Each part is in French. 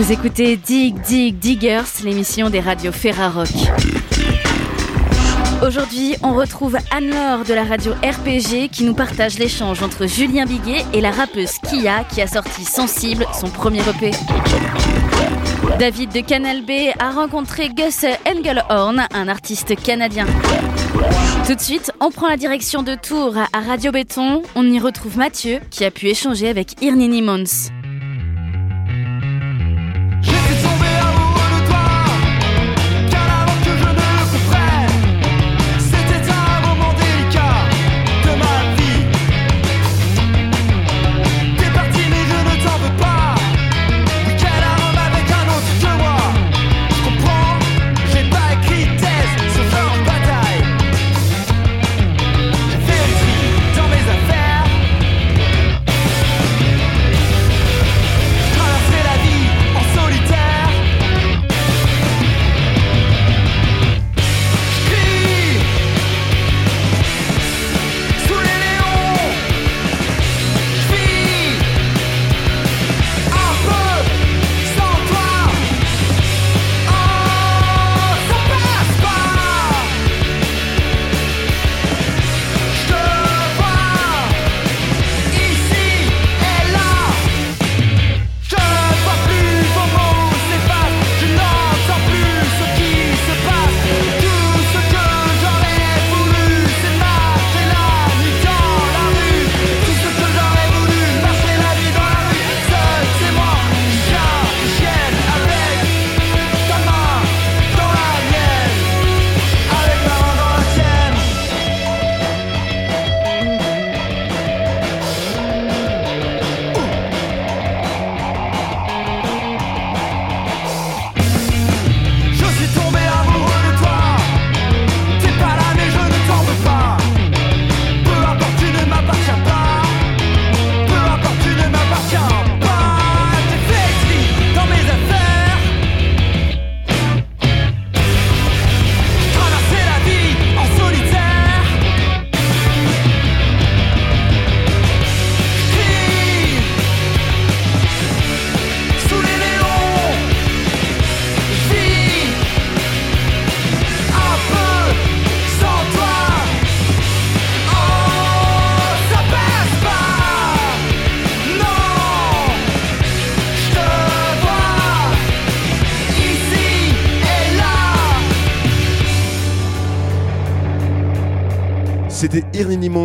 Vous écoutez Dig Dig Diggers, l'émission des radios Ferrarock. Aujourd'hui, on retrouve Anne-Laure de la radio RPG qui nous partage l'échange entre Julien Biguet et la rappeuse Kia qui a sorti Sensible, son premier EP. David de Canal B a rencontré Gus Engelhorn, un artiste canadien. Tout de suite, on prend la direction de Tours à Radio Béton. On y retrouve Mathieu qui a pu échanger avec Irnini Mons.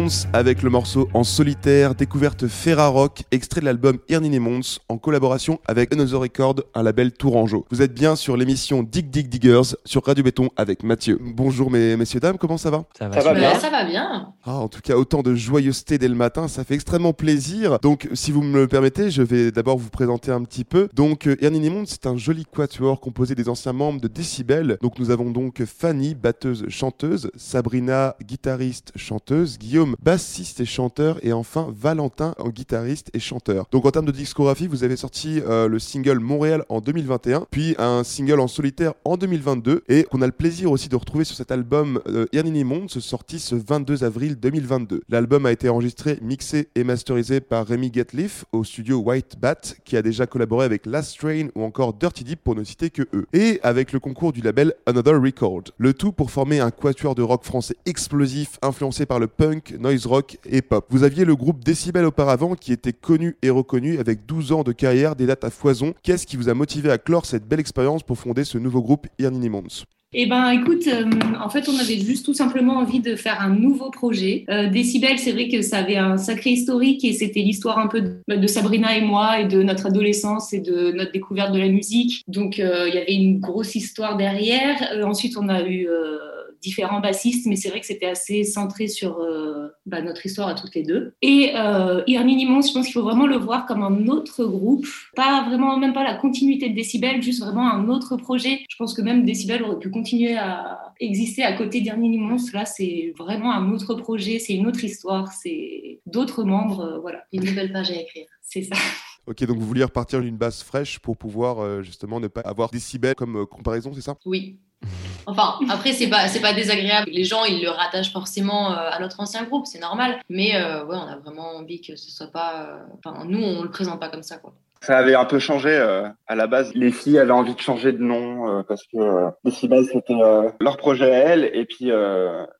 Mons avec le morceau En solitaire, découverte Ferrarock, extrait de l'album Irnini Mons en collaboration avec Another Record, un label tourangeau. Vous êtes bien sur l'émission Dig Dig Diggers sur Radio Béton avec Mathieu. Bonjour mes messieurs dames, comment ça va? Ça va, bien. Ça va bien. Ah, en tout cas, autant de joyeuseté dès le matin, ça fait extrêmement plaisir. Donc, si vous me le permettez, je vais d'abord vous présenter un petit peu. Donc, Irnini Mons, c'est un joli quatuor composé des anciens membres de Decibel. Donc, nous avons donc Fanny, batteuse chanteuse, Sabrina, guitariste chanteuse, Guillaume, bassiste et chanteur, et enfin Valentin, en guitariste et chanteur. Donc en termes de discographie, vous avez sorti euh, le single Montréal en 2021, puis un single en solitaire en 2022, et qu'on a le plaisir aussi de retrouver sur cet album euh, Ernini Monde, sorti ce 22 avril 2022. L'album a été enregistré, mixé et masterisé par Rémi Getliff au studio White Bat, qui a déjà collaboré avec Last Train ou encore Dirty Deep pour ne citer que eux, et avec le concours du label Another Record. Le tout pour former un quatuor de rock français explosif, influencé par le punk, noise rock et pop. Vous aviez le groupe Decibel auparavant qui était connu et reconnu avec 12 ans de carrière, des dates à foison. Qu'est-ce qui vous a motivé à clore cette belle expérience pour fonder ce nouveau groupe Irnini Mons eh ben, écoute, euh, en fait, on avait juste tout simplement envie de faire un nouveau projet. Euh, Décibel, c'est vrai que ça avait un sacré historique et c'était l'histoire un peu de, Sabrina et moi et de notre adolescence et de notre découverte de la musique. Donc, euh, il y avait une grosse histoire derrière. ensuite, on a eu différents bassistes, mais c'est vrai que c'était assez centré sur euh, bah, notre histoire à toutes les deux. Et euh, Irminimons, je pense qu'il faut vraiment le voir comme un autre groupe, pas vraiment, même pas la continuité de Décibel, juste vraiment un autre projet. Je pense que même Décibel aurait pu continuer à exister à côté d'Irminimons. Là, c'est vraiment un autre projet, c'est une autre histoire, c'est d'autres membres, euh, voilà. Une nouvelle page à écrire. C'est ça. Ok, donc vous vouliez repartir d'une base fraîche pour pouvoir euh, justement ne pas avoir décibels comme comparaison, c'est ça? Oui, Enfin, après, c'est pas, pas désagréable. Les gens, ils le rattachent forcément euh, à notre ancien groupe, c'est normal. Mais euh, on a vraiment envie que ce soit pas. Euh, enfin, nous, on le présente pas comme ça, quoi. Ça avait un peu changé euh, à la base. Les filles avaient envie de changer de nom euh, parce que euh, Decibel c'était euh, leur projet à elles. Et puis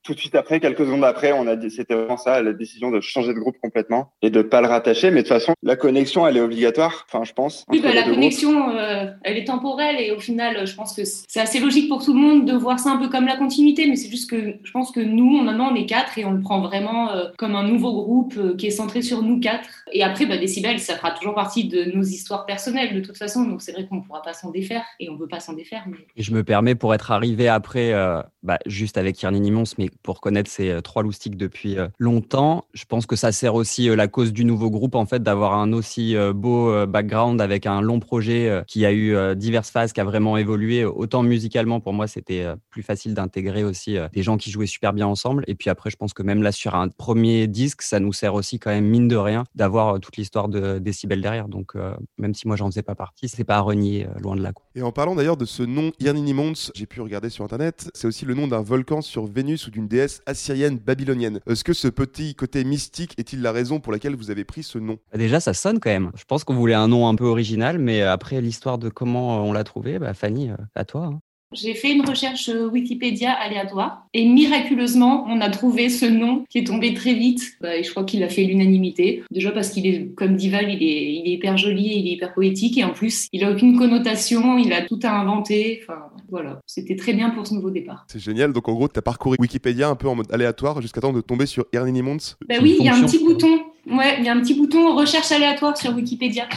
tout de suite après, quelques secondes après, on a dit c'était vraiment ça, la décision de changer de groupe complètement et de pas le rattacher. Mais de toute façon, la connexion elle est obligatoire. Enfin, je pense. Oui, bah, la connexion, elle est temporelle et au final, je pense que c'est assez logique pour tout le monde de voir ça un peu comme la continuité. Mais c'est juste que je pense que nous, maintenant, on est quatre et on le prend vraiment comme un nouveau groupe qui est centré sur nous quatre. Et après, bah, Decibel, ça fera toujours partie de nos histoire personnelle de toute façon, donc c'est vrai qu'on ne pourra pas s'en défaire et on ne veut pas s'en défaire. Mais... Je me permets pour être arrivé après, euh, bah, juste avec Kierny Nimons, mais pour connaître ces euh, trois loustiques depuis euh, longtemps, je pense que ça sert aussi la cause du nouveau groupe en fait d'avoir un aussi beau background avec un long projet qui a eu diverses phases, qui a vraiment évolué autant musicalement. Pour moi c'était plus facile d'intégrer aussi des gens qui jouaient super bien ensemble. Et puis après je pense que même là sur un premier disque ça nous sert aussi quand même mine de rien d'avoir toute l'histoire de Décibel derrière. Donc même si moi j'en faisais pas partie, c'est pas à renier, euh, loin de là. Et en parlant d'ailleurs de ce nom Irnini Mons, j'ai pu regarder sur internet, c'est aussi le nom d'un volcan sur Vénus ou d'une déesse assyrienne babylonienne. Est-ce que ce petit côté mystique est-il la raison pour laquelle vous avez pris ce nom? Bah, Déjà, ça sonne quand même. Je pense qu'on voulait un nom un peu original, mais après l'histoire de comment on l'a trouvé, bah, Fanny, euh, à toi. Hein. J'ai fait une recherche euh, Wikipédia aléatoire et miraculeusement, on a trouvé ce nom qui est tombé très vite. Bah, et je crois qu'il a fait l'unanimité. Déjà parce qu'il est, comme Dival, il est, il est hyper joli, il est hyper poétique et en plus, il a aucune connotation, il a tout à inventer. Enfin, voilà, c'était très bien pour ce nouveau départ. C'est génial. Donc en gros, tu as parcouru Wikipédia un peu en mode aléatoire jusqu'à temps de tomber sur Ernini Mons. Bah oui, il y a un petit bouton. Ouais, il y a un petit bouton recherche aléatoire sur Wikipédia.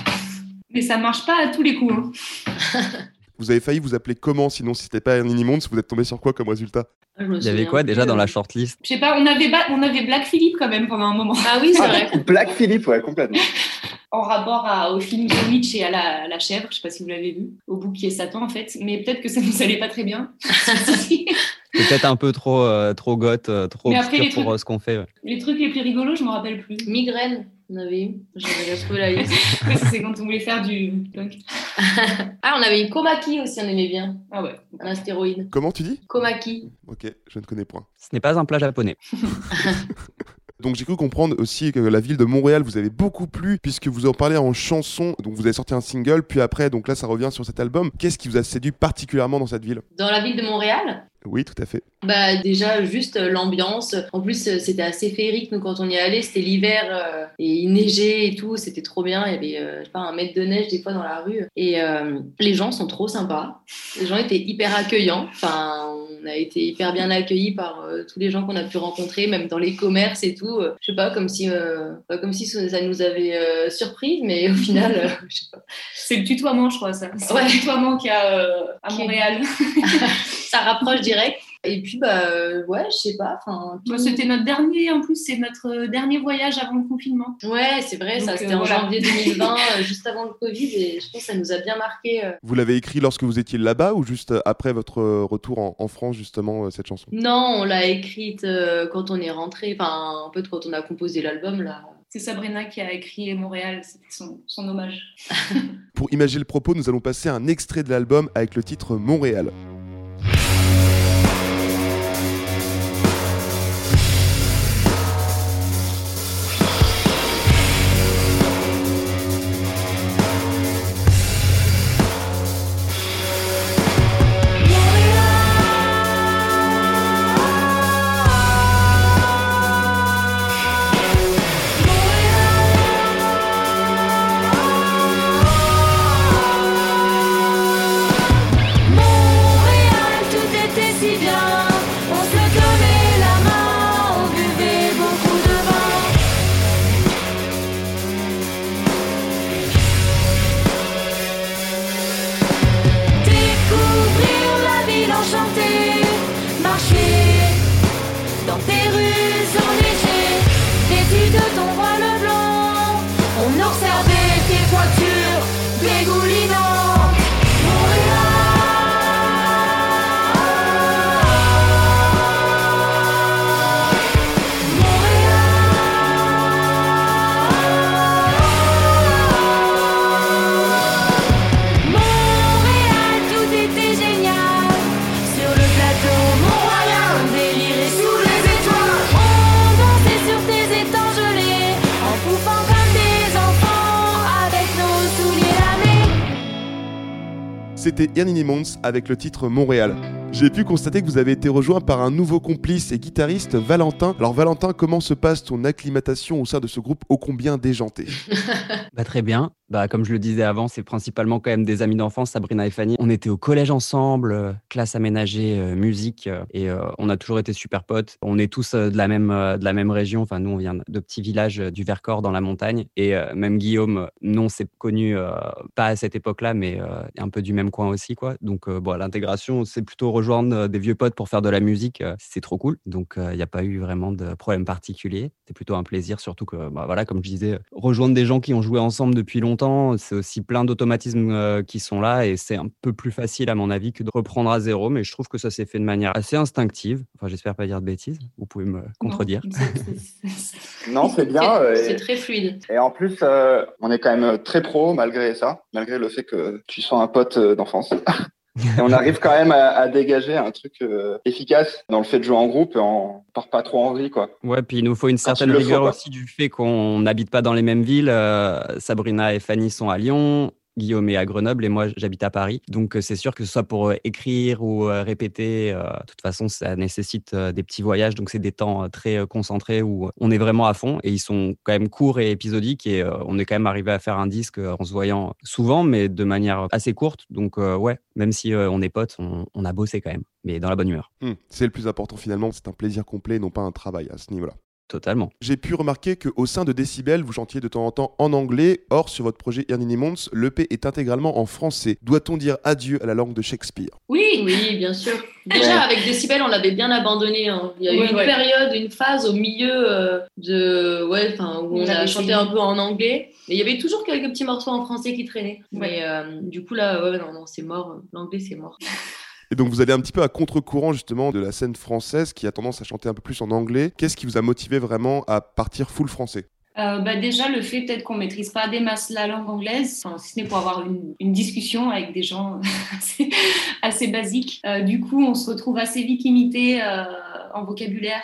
Mais ça marche pas à tous les coups. Hein. Vous avez failli vous appeler comment Sinon, si c'était pas Ernini Mons, vous êtes tombé sur quoi comme résultat? Ah, Il y avait quoi déjà dans la shortlist? Je sais pas, on avait, on avait Black Philippe quand même pendant un moment. Ah oui, c'est vrai. Black Philippe, ouais, complètement. en rapport au film de Witch et à la, chèvre, je sais pas si vous l'avez vu, au bouc Satan en fait, mais peut-être que ça nous allait pas très bien. peut-être un peu trop, euh, trop goth, euh, trop obscur pour euh, ce qu'on fait. Les trucs les plus rigolos, je me rappelle plus. Migraine. On avait eu. J'avais retrouvé la liste. c'est quand on voulait faire du punk. ah, on avait eu Komaki aussi, on aimait bien. Ah ouais. Un astéroïde. Comment tu dis? Komaki. Ok, je ne connais point. Ce n'est pas un plat japonais. Donc j'ai cru comprendre aussi que la ville de Montréal vous avez beaucoup plu puisque vous en parlez en chanson. Donc vous avez sorti un single, puis après, donc là ça revient sur cet album. Qu'est-ce qui vous a séduit particulièrement dans cette ville? Dans la ville de Montréal? Oui, tout à fait. Bah déjà juste euh, l'ambiance. En plus euh, c'était assez féerique. Nous quand on y allait, c'était l'hiver euh, et il neigeait et tout. C'était trop bien. Il y avait pas un mètre de neige des fois dans la rue. Et les gens sont trop sympas. Les gens étaient hyper accueillants. Enfin, on a été hyper bien accueillis par tous les gens qu'on a pu rencontrer, même dans les commerces et tout. je sais pas, comme si, comme si ça nous avait surpris, mais au final, je sais pas. C'est le tutoiement, je crois ça. C'est le tutoiement qu'il y a à Montréal. ça rapproche direct. Et puis, bah, euh, ouais, je sais pas. Enfin, bah, C'était notre dernier, en plus, c'est notre euh, dernier voyage avant le confinement. Ouais, c'est vrai, ça, c'était euh, en janvier 2020, juste avant le Covid, et je pense que ça nous a bien marqué. Vous l'avez écrit lorsque vous étiez là-bas ou juste après votre retour en, France, justement, cette chanson? Non, on l'a écrite quand on est rentré, enfin, un peu quand on a composé l'album, là. C'est Sabrina qui a écrit Montréal, c'était son, son hommage. Pour imaginer le propos, nous allons passer un extrait de l'album avec le titre Montréal. Ernie Mons avec le titre Montréal. J'ai pu constater que vous avez été rejoint par un nouveau complice et guitariste, Valentin. Alors Valentin, comment se passe ton acclimatation au sein de ce groupe ô combien déjanté? Bah, Très bien. Bah, comme je le disais avant, c'est principalement quand même des amis d'enfance, Sabrina et Fanny. On était au collège ensemble, euh, classe aménagée, euh, musique, euh, et on a toujours été super potes. On est tous de la même de la même région. Enfin, nous, on vient de petits villages du Vercors dans la montagne, et même Guillaume, non, c'est connu pas à cette époque-là, mais un peu du même coin aussi, quoi. Donc, bon, l'intégration, c'est plutôt rejoindre des vieux potes pour faire de la musique, c'est trop cool. Donc, il n'y a pas eu vraiment de problème particulier. C'est plutôt un plaisir, surtout que, bah, voilà, comme je disais, rejoindre des gens qui ont joué ensemble depuis longtemps c'est aussi plein d'automatismes euh, qui sont là et c'est un peu plus facile à mon avis que de reprendre à zéro. Mais je trouve que ça s'est fait de manière assez instinctive. Enfin, j'espère pas dire de bêtises. Vous pouvez me contredire. Non, c'est bien. c'est très fluide. Et en plus, euh, on est quand même très pro malgré ça, malgré le fait que tu sois un pote euh, d'enfance. Et on arrive quand même à, dégager un truc euh, efficace dans le fait de jouer en groupe et on part pas trop en vrille, quoi. Ouais, puis il nous faut une certaine rigueur aussi du fait qu'on n'habite pas dans les mêmes villes. Euh, Sabrina et Fanny sont à Lyon. Guillaume est à Grenoble et moi j'habite à Paris. Donc euh, c'est sûr que ce soit pour euh, écrire ou euh, répéter, de toute façon ça nécessite des petits voyages. Donc c'est des temps très concentrés où on est vraiment à fond et ils sont quand même courts et épisodiques et on est quand même arrivé à faire un disque en se voyant souvent mais de manière assez courte. Donc ouais, même si on est potes, on, a bossé quand même, mais dans la bonne humeur. Hmm, c'est le plus important finalement, c'est un plaisir complet, non pas un travail à ce niveau-là. Totalement. J'ai pu remarquer qu'au sein de Decibel, vous chantiez de temps en temps en anglais. Or, sur votre projet Ernini Mons, l'EP est intégralement en français. Doit-on dire adieu à la langue de Shakespeare? Oui, oui, bien sûr. Déjà, avec Decibel, on l'avait bien abandonné. Hein. Il y a eu une période, une phase au milieu euh, de, ouais, où on, a chanté un peu en anglais. Mais il y avait toujours quelques petits morceaux en français qui traînaient. Mais euh, du coup, là, ouais, non, non, c'est mort. L'anglais, c'est mort. Et donc vous allez un petit peu à contre-courant justement de la scène française qui a tendance à chanter un peu plus en anglais. Qu'est-ce qui vous a motivé vraiment à partir full français? Euh, bah déjà, le fait peut-être qu'on maîtrise pas des masses la langue anglaise, si ce n'est pour avoir une, discussion avec des gens assez, basiques. Euh, du coup, on se retrouve assez vite limité euh, en vocabulaire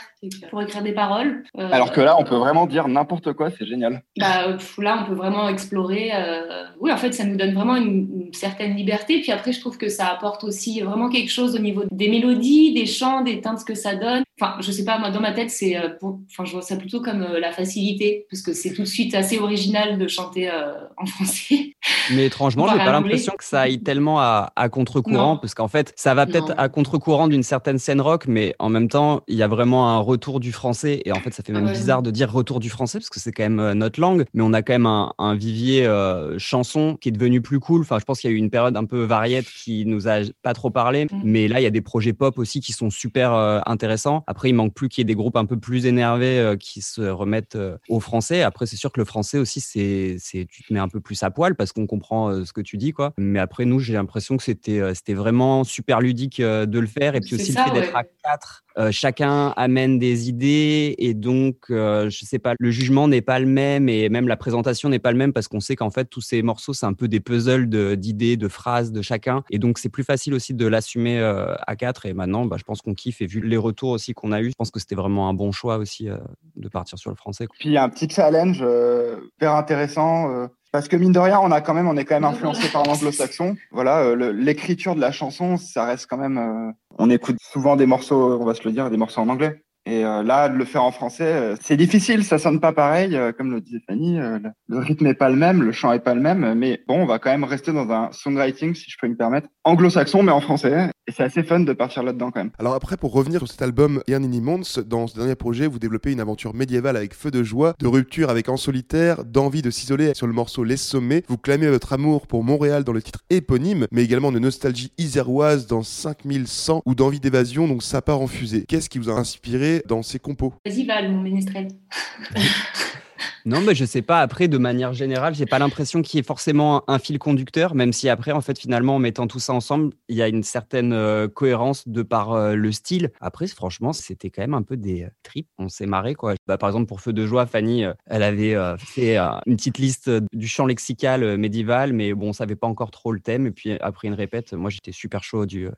pour écrire des paroles. Euh, Alors que là, on peut vraiment dire n'importe quoi, c'est génial. Bah, là, on peut vraiment explorer. Euh, oui, en fait, ça nous donne vraiment une, certaine liberté. Puis après, je trouve que ça apporte aussi vraiment quelque chose au niveau des mélodies, des chants, des teintes que ça donne. Enfin, je sais pas, moi, dans ma tête, c'est, euh, enfin, je vois ça plutôt comme la facilité, parce que c'est tout de suite assez original de chanter en français. Mais étrangement, j'ai pas l'impression que ça aille tellement à, contre-courant, parce qu'en fait, ça va peut-être à contre-courant d'une certaine scène rock, mais en même temps, il y a vraiment un retour du français. Et en fait, ça fait même bizarre de dire retour du français parce que c'est quand même euh, notre langue. Mais on a quand même un, vivier euh, chanson qui est devenu plus cool. Enfin, je pense qu'il y a eu une période un peu variette qui nous a pas trop parlé. Mm. Mais là, il y a des projets pop aussi qui sont super euh, intéressants. Après, il manque plus qu'il y ait des groupes un peu plus énervés qui se remettent au français. Après, c'est sûr que le français aussi, c'est, c'est tu te mets un peu plus à poil parce qu'on comprend ce que tu dis, quoi. Mais après, nous, j'ai l'impression que c'était, c'était vraiment super ludique de le faire. Et puis aussi le fait d'être à quatre euh, chacun amène des idées et donc, euh, je sais pas, le jugement n'est pas le même et même la présentation n'est pas le même parce qu'on sait qu'en fait, tous ces morceaux, c'est un peu des puzzles d'idées, de, phrases de chacun. Et donc, c'est plus facile aussi de l'assumer euh, à quatre. Et maintenant, bah, je pense qu'on kiffe et vu les retours aussi qu'on a eu, je pense que c'était vraiment un bon choix aussi de partir sur le français. Puis, il y a un petit challenge hyper intéressant parce que mine de rien, on a quand même, on est quand même influencé par l'anglo-saxon. Voilà, euh, l'écriture de la chanson, ça reste quand même. Euh, on écoute souvent des morceaux, on va se le dire, des morceaux en anglais. Et euh, là, de le faire en français, euh, c'est difficile, ça sonne pas pareil, euh, comme le disait Fanny. le rythme est pas le même, le chant est pas le même, mais bon, on va quand même rester dans un songwriting, si je peux me permettre, anglo-saxon, mais en français. Et c'est assez fun de partir là-dedans quand même. Alors après, pour revenir sur cet album Yanini Mons, dans ce dernier projet, vous développez une aventure médiévale avec feu de joie, de rupture avec En solitaire, d'envie de s'isoler sur le morceau Les Sommets. Vous clamez votre amour pour Montréal dans le titre éponyme, mais également de nostalgie iséroise dans 5100 ou d'envie d'évasion, donc ça part en fusée. Qu'est-ce qui vous a inspiré dans ses compos Vas-y Val, mon ménestrel. Non, mais je sais pas. Après, de manière générale, j'ai pas l'impression qu'il y ait forcément un, fil conducteur, même si après, en fait, finalement, en mettant tout ça ensemble, il y a une certaine euh, cohérence de par euh, le style. Après, franchement, c'était quand même un peu des euh, tripes. On s'est marré, quoi. Bah, par exemple, pour Feu de joie, Fanny, elle avait fait une petite liste du chant lexical médiéval, mais bon, on savait pas encore trop le thème. Et puis après une répète, moi, j'étais super chaud du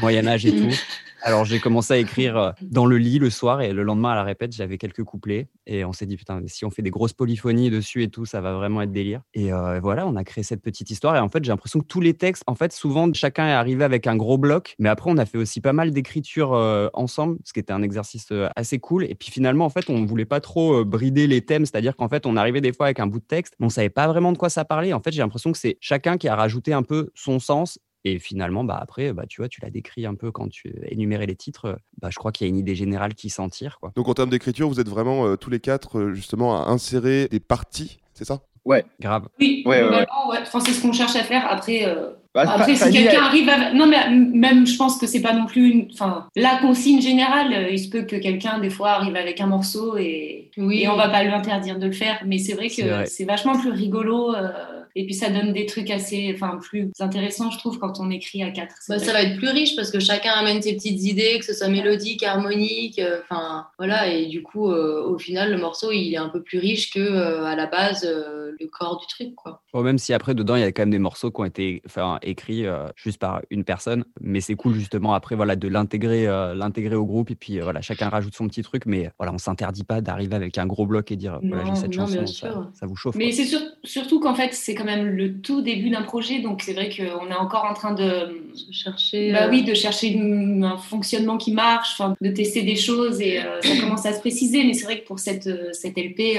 Moyen Âge et tout. Alors j'ai commencé à écrire euh, dans le lit le soir et le lendemain à la répète, j'avais quelques couplets et on s'est dit putain, si on fait des grosses polyphonies dessus et tout, ça va vraiment être délire. Et euh, voilà, on a créé cette petite histoire et en fait, j'ai l'impression que tous les textes, en fait, souvent chacun est arrivé avec un gros bloc, mais après on a fait aussi pas mal d'écriture euh, ensemble, ce qui était un exercice assez cool. Et puis finalement, en fait, on voulait pas trop brider les thèmes, c'est-à-dire qu'en fait, on arrivait des fois avec un bout de texte, mais on savait pas vraiment de quoi ça parlait. En fait, j'ai l'impression que c'est chacun qui a rajouté un peu son sens et finalement, bah après, bah, tu vois, tu l'as décrit un peu quand tu énuméré les titres. Bah, je crois qu'il y a une idée générale qui s'en tire. Quoi. Donc en termes d'écriture, vous êtes vraiment euh, tous les quatre euh, justement à insérer des parties, c'est ça? Ouais. Grave. Oui, Ouais, ouais, ouais. Enfin, c'est ce qu'on cherche à faire. Après, euh, Bah, après si quelqu'un arrive à... Non, mais même, je pense que c'est pas non plus une... Enfin, la consigne générale, euh, il se peut que quelqu'un, des fois, arrive avec un morceau et, Oui. et on va pas lui interdire de le faire. Mais c'est vrai C'est vrai. que c'est vachement plus rigolo. euh, et puis, ça donne des trucs assez... Enfin, plus intéressants, je trouve, quand on écrit à quatre. Bah, ça va être plus riche parce que chacun amène ses petites idées, que ce soit mélodique, harmonique, euh, enfin voilà, et du coup, euh, au final, le morceau il est un peu plus riche que euh, à la base euh, le corps du truc, quoi. Bon, même si après, dedans, il y a quand même des morceaux qui ont été enfin, écrits euh, juste par une personne. Mais c'est cool, justement, après, voilà, de l'intégrer euh, l'intégrer au groupe. Et puis, euh, voilà, chacun rajoute son petit truc. Mais voilà, on s'interdit pas d'arriver avec un gros bloc et dire, voilà, j'ai cette non, chanson, bien ça, vous chauffe. Mais quoi. c'est sur- surtout qu'en fait, c'est quand même le tout début d'un projet, donc c'est vrai qu'on est encore en train de, Se Chercher. bah euh, oui, de chercher une- un fonctionnement qui marche, de tester des choses et euh, ça commence à se préciser. Mais c'est vrai que pour cette, euh, cette LP,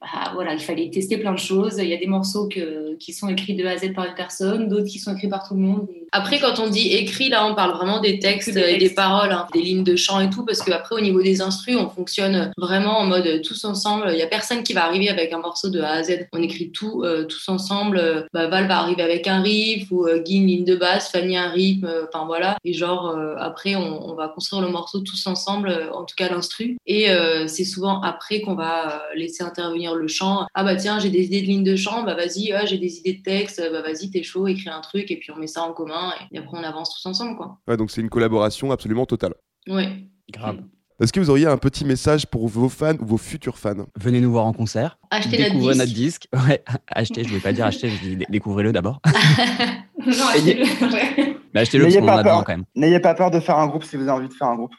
bah, voilà, il fallait tester plein de choses. Il y a des morceaux que, qui sont écrits de A à Z par une personne, d'autres qui sont écrits par tout le monde. Après, quand on dit écrit, là, on parle vraiment des textes des et des paroles, hein, des lignes de chant et tout, parce qu'après, au niveau des instrus, on fonctionne vraiment en mode tous ensemble. Il y a personne qui va arriver avec un morceau de A à Z. On écrit tout euh, tous ensemble. Euh, Bah, Val va arriver avec un riff ou euh, Guy une ligne de basse, Fanny un rythme. euh, Enfin voilà. Et genre euh, après, on, on va construire le morceau tous ensemble, en tout cas l'instru. Et euh, c'est souvent après qu'on va laisser intervenir le chant. Ah bah tiens, j'ai des idées de lignes de chant. Bah vas-y, ah, j'ai des idées de texte. Bah vas-y, t'es chaud, écris un truc et puis on met ça en commun et, après on avance tous ensemble quoi. Ouais, donc c'est une collaboration absolument totale. Ouais. Grave. Est-ce que vous auriez un petit message pour vos fans ou vos futurs fans? Venez nous voir en concert. Acheter notre découvrez disque. notre disque. Ouais, achetez, je voulais pas dire acheter, je dis dé- découvrez-le d'abord. Non, achetez-le. Achetez-le parce N'ayez qu'on pas en a besoin peur. quand même. N'ayez pas peur de faire un groupe si vous avez envie de faire un groupe.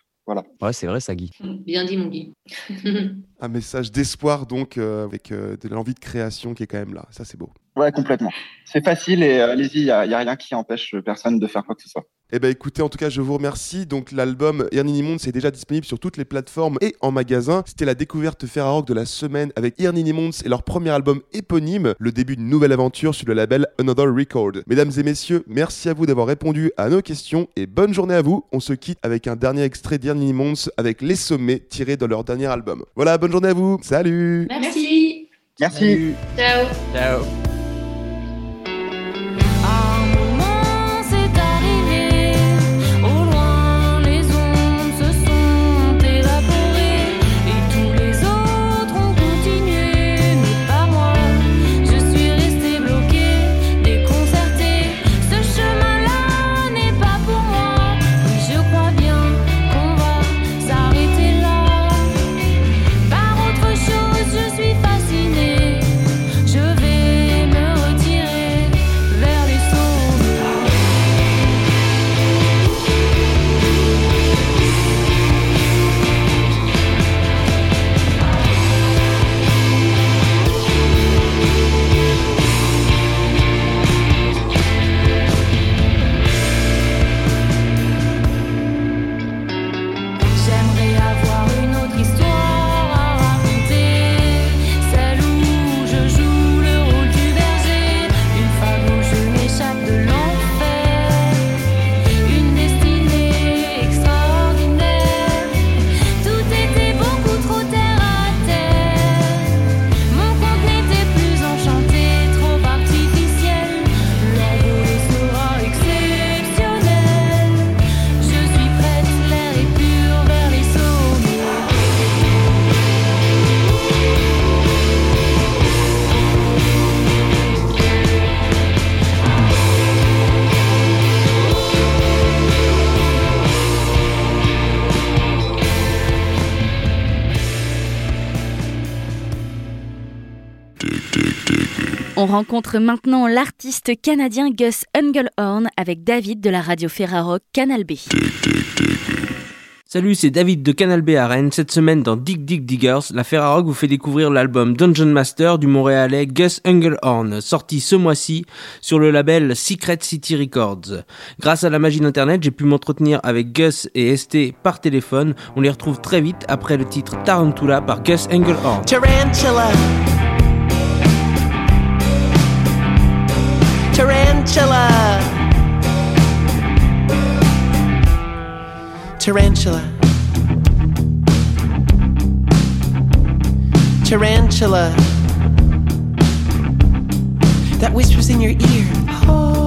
Ouais, c'est vrai ça, Guy. Bien dit, mon Guy. Un message d'espoir donc euh, avec euh, de l'envie de création qui est quand même là. Ça c'est beau. Ouais, complètement. C'est facile et euh, allez-y, il n'y a, y a rien qui empêche personne de faire quoi que ce soit. Eh ben écoutez, en tout cas, je vous remercie. Donc l'album Irnini Monde, c'est déjà disponible sur toutes les plateformes et en magasin. C'était la découverte Ferrarock de la semaine avec Irnini Monde et leur premier album éponyme, le début d'une nouvelle aventure sur le label Another Record. Mesdames et messieurs, merci à vous d'avoir répondu à nos questions et bonne journée à vous. On se quitte avec un dernier extrait d'Irnini Monde avec Les Sommets tirés de leur dernier album. Voilà, bonne journée à vous. Salut Merci. Merci. Salut. Ciao. Ciao. On rencontre maintenant l'artiste canadien Gus Engelhorn avec David de la radio Ferrarock Canal B. Salut, c'est David de Canal B à Rennes. Cette semaine dans Dig Dig Diggers, la Ferrarock vous fait découvrir l'album Dungeon Master du Montréalais Gus Engelhorn, sorti ce mois-ci sur le label Secret City Records. Grâce à la magie d'Internet, j'ai pu m'entretenir avec Gus et ST par téléphone. On les retrouve très vite après le titre Tarantula par Gus Engelhorn. Tarantula. Tarantula. Tarantula. Tarantula. That whispers in your ear. Hold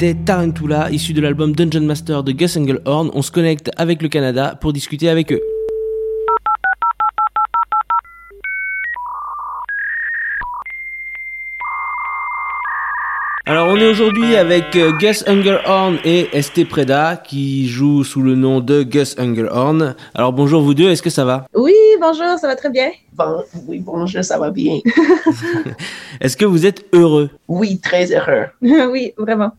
C'était Tarantula, issu de l'album Dungeon Master de Gus Engelhorn. On se connecte avec le Canada pour discuter avec eux. Alors on est aujourd'hui avec euh, Gus Engelhorn et ST Preda qui jouent sous le nom de Gus Engelhorn. Alors bonjour vous deux, est-ce que ça va? Oui, bonjour, ça va très bien. Bon, oui, bonjour, ça va bien. Est-ce que vous êtes heureux? Oui, très heureux. oui, vraiment.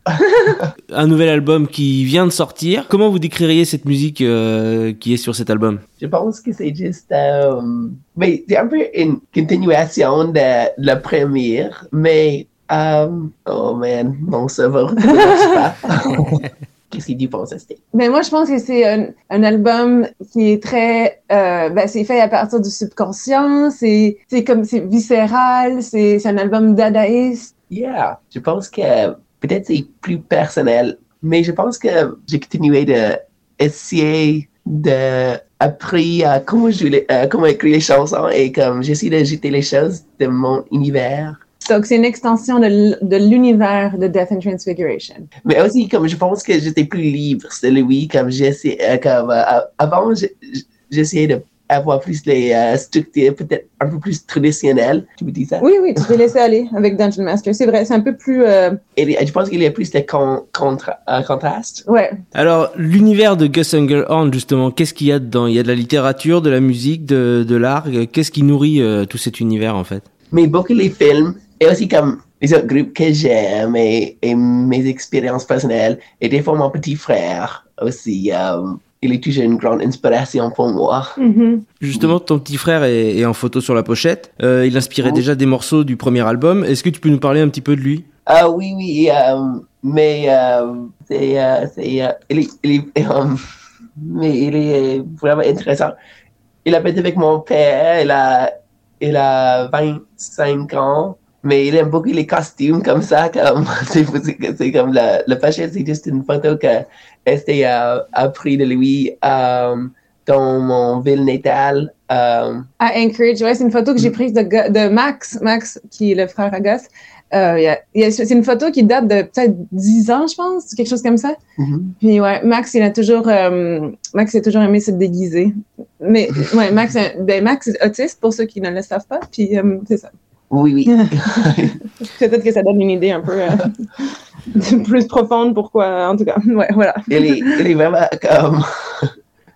Un nouvel album qui vient de sortir. Comment vous décririez cette musique euh, qui est sur cet album? Je pense que c'est juste, euh, mais c'est un peu une continuation de la première, mais, euh, oh man, mon cerveau ne marche pas. Qu'est-ce que tu penses, Estée? Mais moi, je pense que c'est un, un album qui est très, euh, ben, c'est fait à partir du subconscient, c'est, c'est comme, c'est viscéral, c'est, c'est un album dadaïste. Yeah, je pense que peut-être c'est plus personnel, mais je pense que j'ai continué de essayer de apprendre à comment jouer, les- euh, comment écrire les chansons et comme j'essaie de jeter les choses de mon univers. Donc, c'est une extension de, l'univers de Death and Transfiguration. Mais aussi, comme je pense que j'étais plus libre, c'est lui, comme j'essaie, euh, comme, euh, avant, j'essayais de avoir plus les euh, structures peut-être un peu plus traditionnelles. Tu me dis ça? Oui, oui, tu peux laisser aller avec Dungeon Master. C'est vrai, c'est un peu plus. euh, Et je pense qu'il y a plus de con- contra- euh, contraste. Ouais. Alors, l'univers de Gus Engelhorn, justement, qu'est-ce qu'il y a dedans? Il y a de la littérature, de la musique, de, de l'art? Qu'est-ce qui nourrit euh, tout cet univers, en fait? Mais beaucoup les films et aussi comme les autres groupes que j'aime et, et mes expériences personnelles et des fois mon petit frère aussi. euh, il est toujours une grande inspiration pour moi. Mhm. Justement, ton petit frère est, est en photo sur la pochette. Euh, il inspirait Oh. déjà des morceaux du premier album. Est-ce que tu peux nous parler un petit peu de lui? Ah oui, oui, euh, mais euh, c'est, euh, c'est, euh, il est, il est, euh, mais il est vraiment intéressant. Il habite avec mon père, il a, il a 25 ans, mais il aime beaucoup les costumes comme ça, comme, c'est, comme la, la pochette, c'est juste une photo que était euh, appris de lui euh, dans mon ville natale. Euh, À Anchorage, ouais, c'est une photo que j'ai prise de, de Max, Max, qui est le frère à Gus. Euh, a- a- c'est une photo qui date de peut-être 10 ans, je pense, quelque chose comme ça. mhm. Puis ouais, Max, il a toujours, euh, Max a toujours aimé se déguiser. Mais ouais, Max, ben, Max est autiste pour ceux qui ne le savent pas. Puis euh, c'est ça. Oui, oui. Peut-être que ça donne une idée un peu euh, plus profonde pourquoi, en tout cas. Ouais, voilà. il, est, vraiment comme,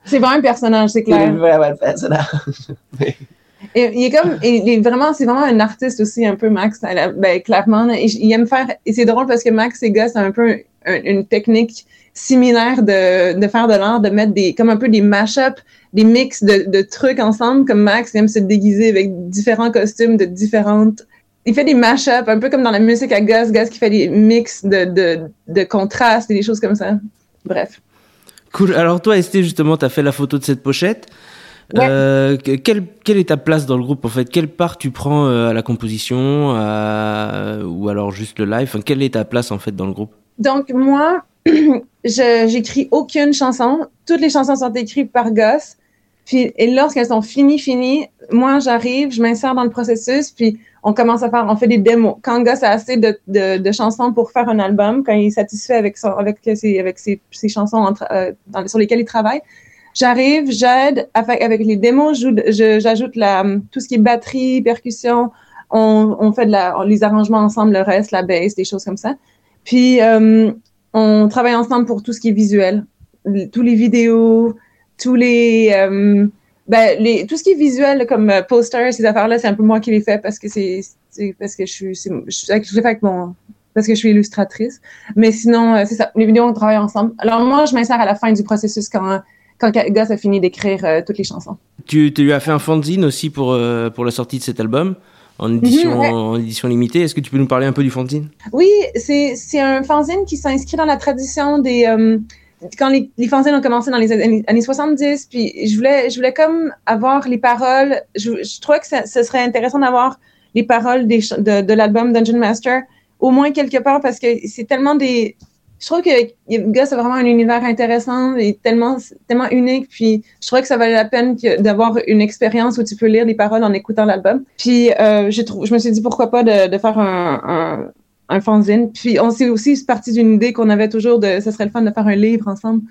C'est vraiment un personnage, c'est il est clair. vraiment un personnage. Et il est comme, il est vraiment, c'est vraiment un artiste aussi un peu Max. A- Ben clairement, il il aime faire. Et c'est drôle parce que Max et Gus ont un peu un- une technique similaire de, de faire de l'art, de mettre des comme un peu des mash-up, des mix de, de trucs ensemble. Comme Max il aime se déguiser avec différents costumes de différentes. Il fait des mash-up, un peu comme dans la musique à Gus, Gus qui fait des mix de, de, de contrastes et des choses comme ça. Bref. Cool. Alors toi, Esté, justement, tu as fait la photo de cette pochette. Ouais. Euh, que- quelle, quelle est ta place dans le groupe en fait? Quelle part tu prends euh, à la composition à- ou alors juste le live? Enfin, Quelle est ta place en fait dans le groupe? Donc, moi, j'écris aucune chanson. Toutes les chansons sont écrites par Gus. Puis, et lorsqu'elles sont finies, finies, moi, j'arrive, je m'insère dans le processus, puis on commence à faire, on fait des démos. Quand Gus a assez de, de, de chansons pour faire un album, quand il est satisfait avec, son, avec, ses, avec ses, chansons entre, euh, sur lesquelles il travaille, j'arrive, j'aide avec, les démos, je je- j'ajoute tout ce qui est batterie, percussion, on, on fait de la, les arrangements ensemble, le reste, la bass, des choses comme ça. Puis, euh, on travaille ensemble pour tout ce qui est visuel. Tous les vidéos, tous les, euh, ben, les, tout ce qui est visuel, comme euh, posters, ces affaires-là, c'est un peu moi qui les fais parce que c'est, parce que je suis, je, je, avec mon, parce que je suis illustratrice. Mais sinon, euh, c'est ça. Les vidéos, on travaille ensemble. Alors, moi, je m'insère à la fin du processus quand, quand Gus a fini d'écrire toutes les chansons. Tu, tu as fait un fanzine aussi pour, pour la sortie de cet album? En édition, Mhm, ouais. en édition limitée. Est-ce que tu peux nous parler un peu du fanzine? Oui, c'est un fanzine qui s'inscrit dans la tradition des euh, quand les, les fanzines ont commencé dans les années, années 70, puis je voulais je voulais comme avoir les paroles. Je, je trouvais que ça- ce serait intéressant d'avoir les paroles des de l'album Dungeon Master au moins quelque part parce que c'est tellement des je trouve que Gus a vraiment un univers intéressant et tellement unique puis je trouvais que ça valait la peine d'avoir une expérience où tu peux lire les paroles en écoutant l'album puis euh, je me suis dit pourquoi pas de, faire un, fanzine. Puis on s'est aussi parti d'une idée qu'on avait toujours de ce serait le fun de faire un livre ensemble.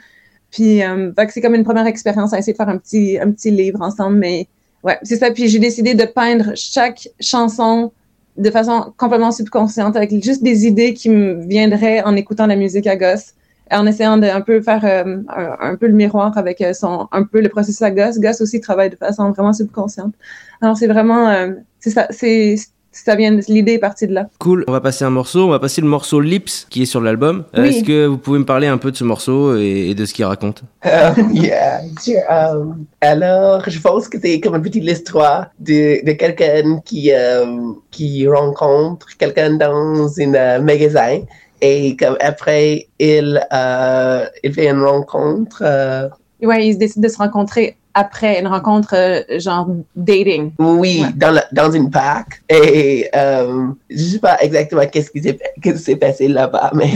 Puis euh, c'est comme une première expérience à essayer de faire un petit un petit livre ensemble. Mais ouais, c'est ça. Puis j'ai décidé de peindre chaque chanson de façon complètement subconsciente avec juste des idées qui me viendraient en écoutant la musique à gosse en essayant de un peu faire euh, un, peu le miroir avec euh, son un peu le processus à gosse. Gosse aussi travaille de façon vraiment subconsciente. Alors c'est vraiment euh, c'est ça c'est ça vient l'idée est partie de là. Cool. On va passer un morceau. On va passer le morceau Lips qui est sur l'album. Euh, Oui. Est-ce que vous pouvez me parler un peu de ce morceau et, et de ce qu'il raconte? Um, yeah, sure. Um, alors, je pense que c'est comme une petite histoire de, de quelqu'un qui, um, qui rencontre quelqu'un dans un euh, magasin et comme après, il, euh, il fait une rencontre. euh, Ouais, ils décident de se rencontrer après une rencontre euh, genre dating. oui, Ouais. dans, la- dans une parc. Et um, je sais pas exactement qu'est-ce qui s'est qu'est-ce qui s'est passé là-bas, mais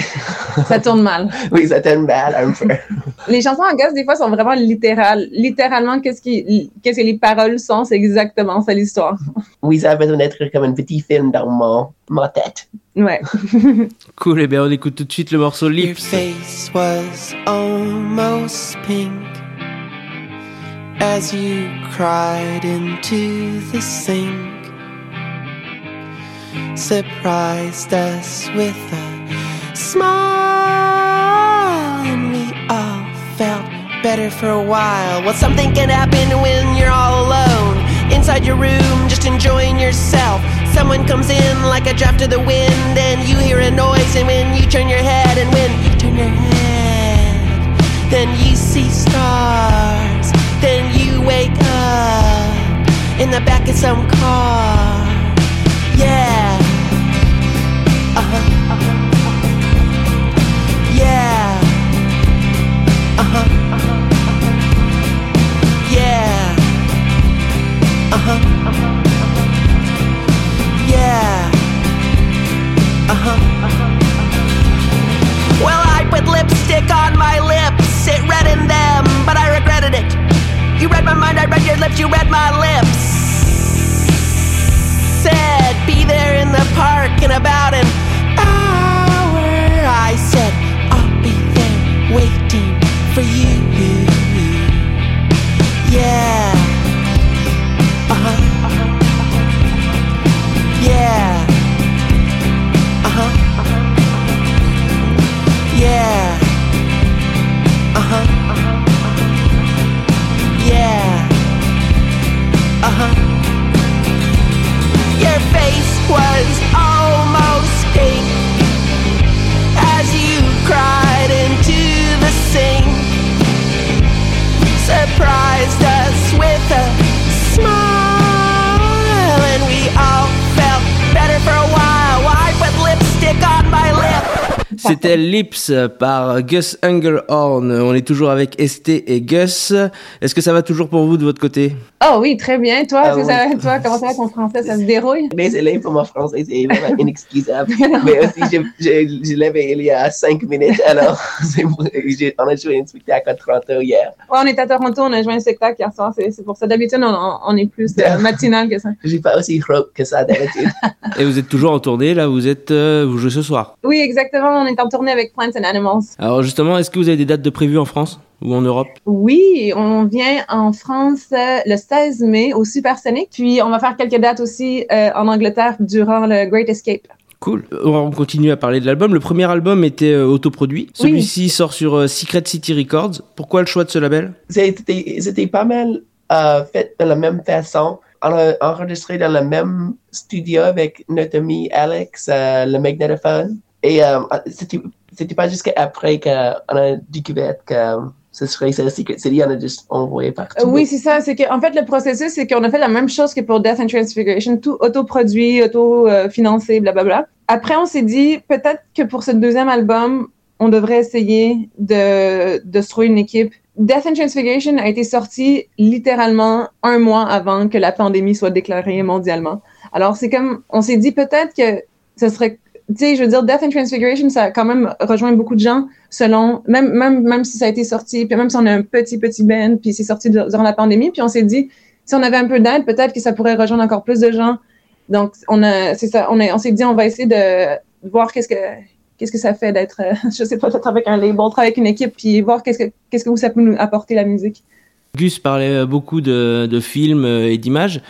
Ça tourne mal. oui, ça tourne mal un peu. Les chansons en gosse, des fois, sont vraiment littérales. Littéralement, qu'est-ce qui, qu'est-ce que les paroles sont, c'est exactement ça l'histoire. Oui, ça a besoin d'être comme un petit film dans mon, ma tête. Ouais. Cool. Et bien, on écoute tout de suite le morceau Your Lips. face was almost pink. As you cried into the sink. Surprised us with a smile, and we all felt better for a while. Well, something can happen when you're all alone. Inside your room, just enjoying yourself. Someone comes in like a draft of the wind, and you hear a noise. And when you turn your head, and when you turn your head, then you see stars. Then you wake up in the back of some car. Yeah. Uh-huh. Yeah. Uh-huh. Yeah. Uh-huh. Yeah. Uh-huh. Well, I put lipstick on I read your lips, you read my lips. Said, be there in the park in about an hour. I said, I'll be there waiting for you. C'était Lips par Gus Engelhorn. On est toujours avec Esté et Gus. Est-ce que ça va toujours pour vous de votre côté? Oh oui, très bien. Toi, Ah oui. ça- toi comment ça va? Ton français? Ça se dérouille? Désolé pour mon français, c'est vraiment inexcusable. Mais aussi, je, je, je l'avais il y a cinq minutes, alors j'ai- on a joué un spectacle à 30 heures hier. Ouais, on est à Toronto, on a joué un spectacle hier soir, c'est pour ça. D'habitude, on, est plus euh, matinal que ça. Je suis pas aussi rock que ça d'habitude. Et vous êtes toujours en tournée, là, vous êtes, euh, vous jouez ce soir? Oui, exactement, on est en tournée avec Plants and Animals. Alors justement, est-ce que vous avez des dates de prévues en France? Ou en Europe? Oui, on vient en France euh, le 16 mai au Supersonic, puis on va faire quelques dates aussi euh, en Angleterre durant le Great Escape. Cool. On continue à parler de l'album. Le premier album était euh, autoproduit. Celui-ci sort sur euh, Secret City Records. Pourquoi le choix de ce label? C'était pas mal euh, fait de la même façon. On a enregistré dans le même studio avec notre ami Alex, euh, le magnétophone. Et euh, c'était c'était pas jusqu'à après qu'on a découvert que ce serait ça, Secret City, on a juste envoyé partout. oui, c'est ça. C'est que, en fait, le processus, c'est qu'on a fait la même chose que pour Death and Transfiguration, tout autoproduit, auto-financé, blablabla. Après, on s'est dit, peut-être que pour ce deuxième album, on devrait essayer de, de se trouver une équipe. Death and Transfiguration a été sorti littéralement un mois avant que la pandémie soit déclarée mondialement. Alors, c'est comme, on s'est dit peut-être que ce serait, sais, je veux dire, Death and Transfiguration, ça a quand même rejoint beaucoup de gens selon, même, même, même si ça a été sorti, puis même si on a un petit, petit band, puis c'est sorti dur- durant la pandémie, puis on s'est dit, si on avait un peu d'aide, peut-être que ça pourrait rejoindre encore plus de gens. Donc, on a, c'est ça, on, a, on s'est dit, on va essayer de voir qu'est-ce que, qu'est-ce que ça fait d'être, je sais pas, d'être avec un label, travailler avec une équipe, puis voir qu'est-ce que, qu'est-ce que ça peut nous apporter la musique. Gus parlait beaucoup de, de films euh, et d'images.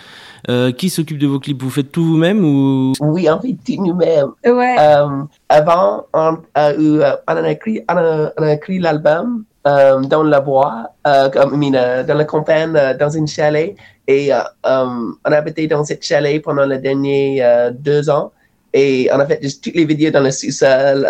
Euh, qui s'occupe de vos clips? Vous faites tout vous-même ou? Oui, en fait, tout nous-mêmes. Ouais. Euh, avant, on a, eu, euh, on a écrit, on a, on a écrit l'album euh, dans le bois, euh, comme, I mean, euh, dans la campagne, euh, dans une chalet. Et euh, euh, on a habité dans cette chalet pendant les derniers euh, deux ans. Et on a fait juste toutes les vidéos dans le sous-sol.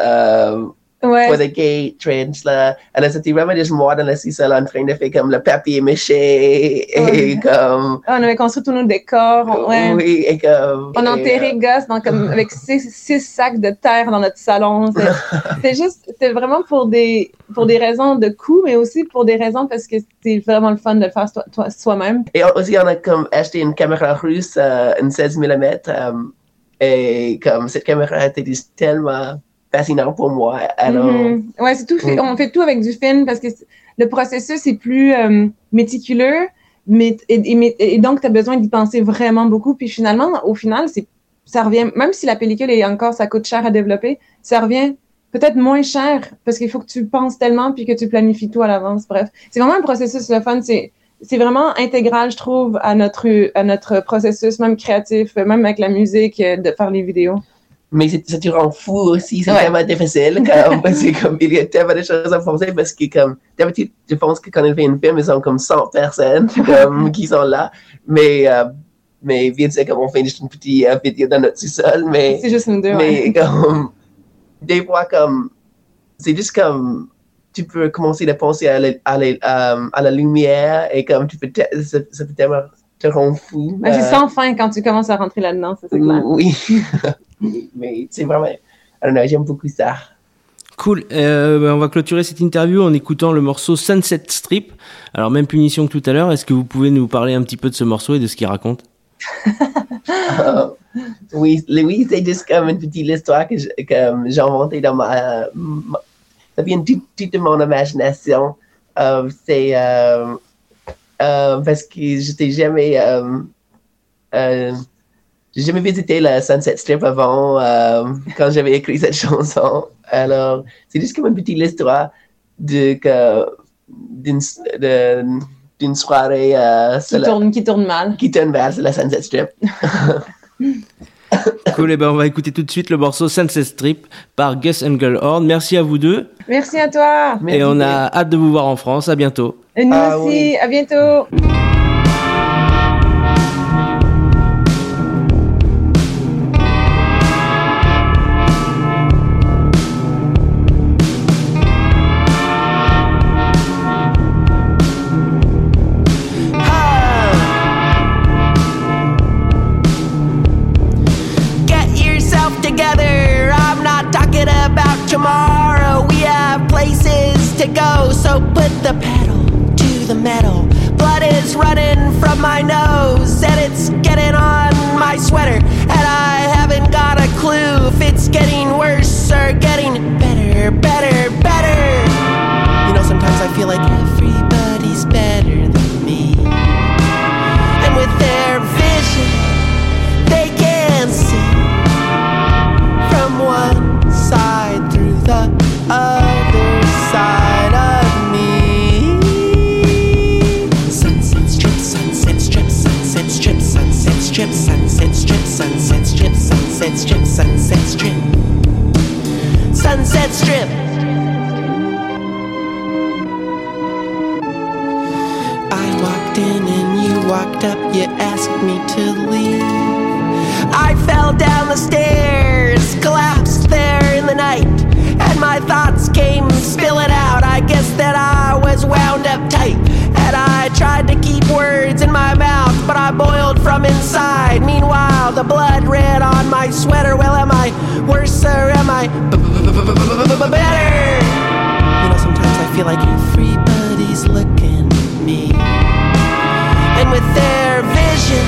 Euh, Ouais. pour the gate, trench là. Et là, c'était vraiment juste moi dans le sous-sol en train de faire comme le papier mâché et Ouais. comme... Ah, On avait construit tous nos décors. ouais. Oui, et comme... On a et, enterré Gus dans, comme, avec six, six sacs de terre dans notre salon. C'est- C'est juste, c'était vraiment pour des, pour des raisons de coût, mais aussi pour des raisons parce que c'est vraiment le fun de le faire soi- soi-même. Et aussi, on a comme acheté une caméra russe, euh, une 16 mm, euh, et comme cette caméra était juste tellement fascinante pour moi. Alors, Mhm. Ouais, c'est tout fait, Mm. on fait tout avec du film parce que le processus est plus euh, méticuleux, mais, et, et- mais- et donc tu as besoin d'y penser vraiment beaucoup. Puis finalement, au final, c'est, ça revient, même si la pellicule est encore, ça coûte cher à développer, ça revient peut-être moins cher parce qu'il faut que tu penses tellement puis que tu planifies tout à l'avance. Bref, c'est vraiment un processus le fun. C'est c'est vraiment intégral, je trouve, à notre, à notre processus, même créatif, même avec la musique, euh, de faire les vidéos. Mais ça te rend fou aussi, c'est Ouais. tellement difficile. Comme, parce que comme, il y a tellement de choses à penser parce que comme d'habitude, je pense que quand il fait une film, ils sont comme 100 personnes comme, qui sont là. Mais, euh, mais vite, c'est comme on fait juste une petite euh, vidéo dans notre sous-sol. Mais, C'est juste nous deux. mais ouais. comme des fois, comme c'est juste comme tu peux commencer à penser à la, à la, euh, à la lumière et comme tu peux, te- ça, ça peut tellement te rendre fou. J'ai Euh, sans fin quand tu commences à rentrer là-dedans, c'est clair. oui. Mais c'est vraiment, know, j'aime beaucoup ça. Cool. Euh, ben, on va clôturer cette interview en écoutant le morceau Sunset Strip. Alors, même punition que tout à l'heure, est-ce que vous pouvez nous parler un petit peu de ce morceau et de ce qu'il raconte? Euh, oui, oui c'est juste comme une petite histoire que j'ai inventée dans ma, ma- Ça vient tout, tout de mon imagination. Euh, c'est euh, parce que je n'ai jamais. J'ai jamais visité la Sunset Strip avant euh, quand j'avais écrit cette chanson. Alors, c'est juste comme une petite histoire d'une, d'une soirée euh, Qui la- tourne, qui tourne mal. qui tourne vers sur la Sunset Strip. Cool. Et ben, on va écouter tout de suite le morceau Sunset Strip par Gus Engelhorn. Merci à vous deux. Merci à toi. et on a hâte de vous voir en France. À bientôt. Et nous Ah aussi. oui. À bientôt. My sweater. And I haven't got a clue if it's getting worse or getting strip, sunset strip, sunset strip, sunset strip, sunset strip, sunset strip. I walked in and you walked up, you asked me to leave. I fell down the stairs, collapsed there in the night, and my thoughts came spilling out. I guess that I was wound up tight, I tried to keep words in my mouth, but I boiled from inside. Meanwhile, the blood ran on my sweater. Well, am I worse or am I better? You know, sometimes I feel like everybody's looking at me, and with their vision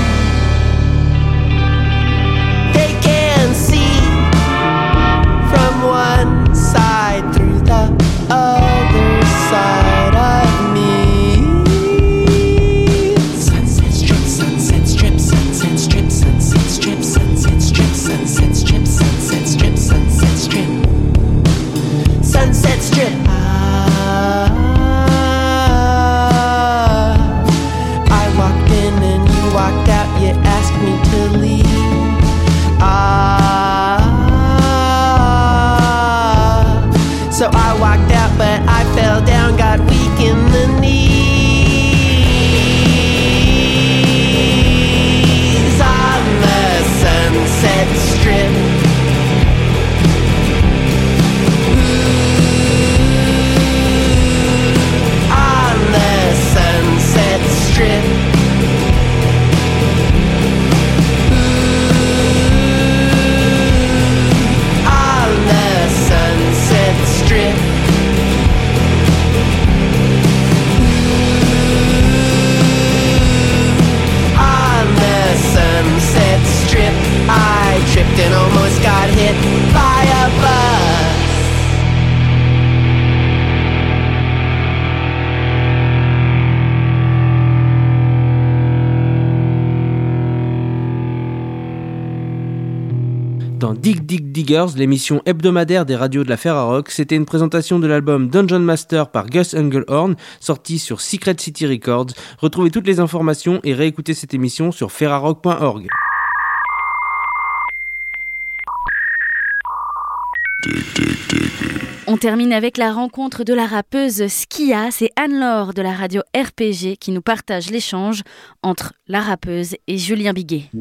L'émission hebdomadaire des radios de la Ferrarock. C'était une présentation de l'album Dungeon Master par Gus Engelhorn, sorti sur Secret City Records. Retrouvez toutes les informations et réécoutez cette émission sur ferrarock.org. On termine avec la rencontre de la rappeuse Skia. C'est Anne-Laure de la radio RPG qui nous partage l'échange entre la rappeuse et Julien Biguet.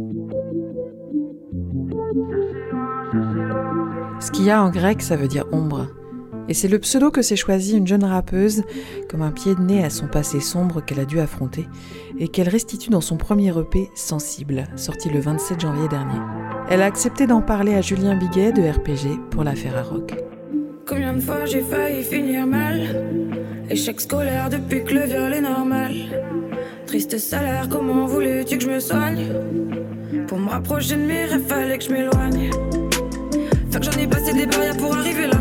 Skia en grec, ça veut dire ombre. Et c'est le pseudo que s'est choisi une jeune rappeuse comme un pied de nez à son passé sombre qu'elle a dû affronter et qu'elle restitue dans son premier EP Sensible, sorti le 27 janvier dernier. Elle a accepté d'en parler à Julien Biguet de RPG pour l'affaire à rock. Combien de fois j'ai failli finir mal? Échec scolaire depuis que le viol est normal. Triste salaire, comment voulais-tu que je me soigne? Pour me rapprocher de mes rêves, fallait que je m'éloigne. Que j'en ai passé des barrières pour arriver là.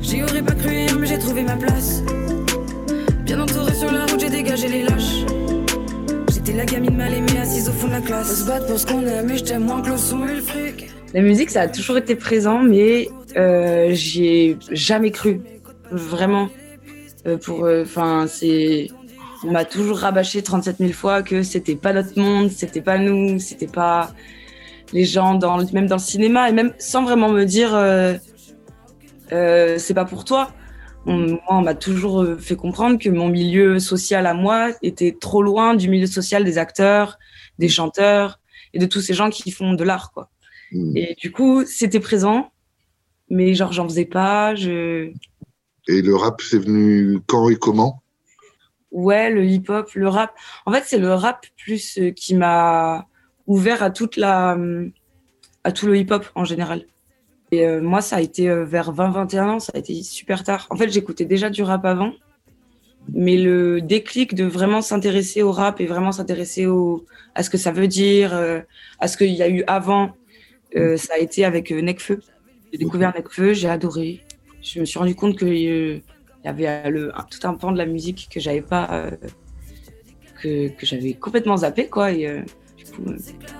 J'y aurais pas cru hier, mais j'ai trouvé ma place. Bien entouré sur la route, j'ai dégagé les lâches. J'étais la gamine mal aimée, assise au fond de la classe. On se battre pour ce qu'on aime, mais je t'aime moins que le son et le fric. La musique, ça a toujours été présent, mais euh, j'y ai jamais cru. Vraiment. Euh, pour, enfin, c'est, on m'a toujours rabâché 37 000 fois que c'était pas notre monde, c'était pas nous, c'était pas les gens dans, même dans le cinéma, et même sans vraiment me dire, euh, euh, c'est pas pour toi. On, moi, on m'a toujours euh, fait comprendre que mon milieu social à moi était trop loin du milieu social des acteurs, des chanteurs et de tous ces gens qui font de l'art, quoi. Et du coup, c'était présent, mais genre, j'en faisais pas. Je... Et le rap, c'est venu quand et comment? Ouais, le hip-hop, le rap. En fait, c'est le rap plus qui m'a ouvert à toute la, à tout le hip-hop en général. Et euh, moi, ça a été euh, vers 20-21 ans, ça a été super tard. En fait, j'écoutais déjà du rap avant, mais le déclic de vraiment s'intéresser au rap et vraiment s'intéresser au, à ce que ça veut dire, euh, à ce qu'il y a eu avant, euh, ça a été avec Necfeu. J'ai découvert Necfeu, j'ai adoré. Je me suis rendu compte que il y avait le, tout un pan de la musique que j'avais pas, que, que j'avais complètement zappé, quoi. Et coup, euh,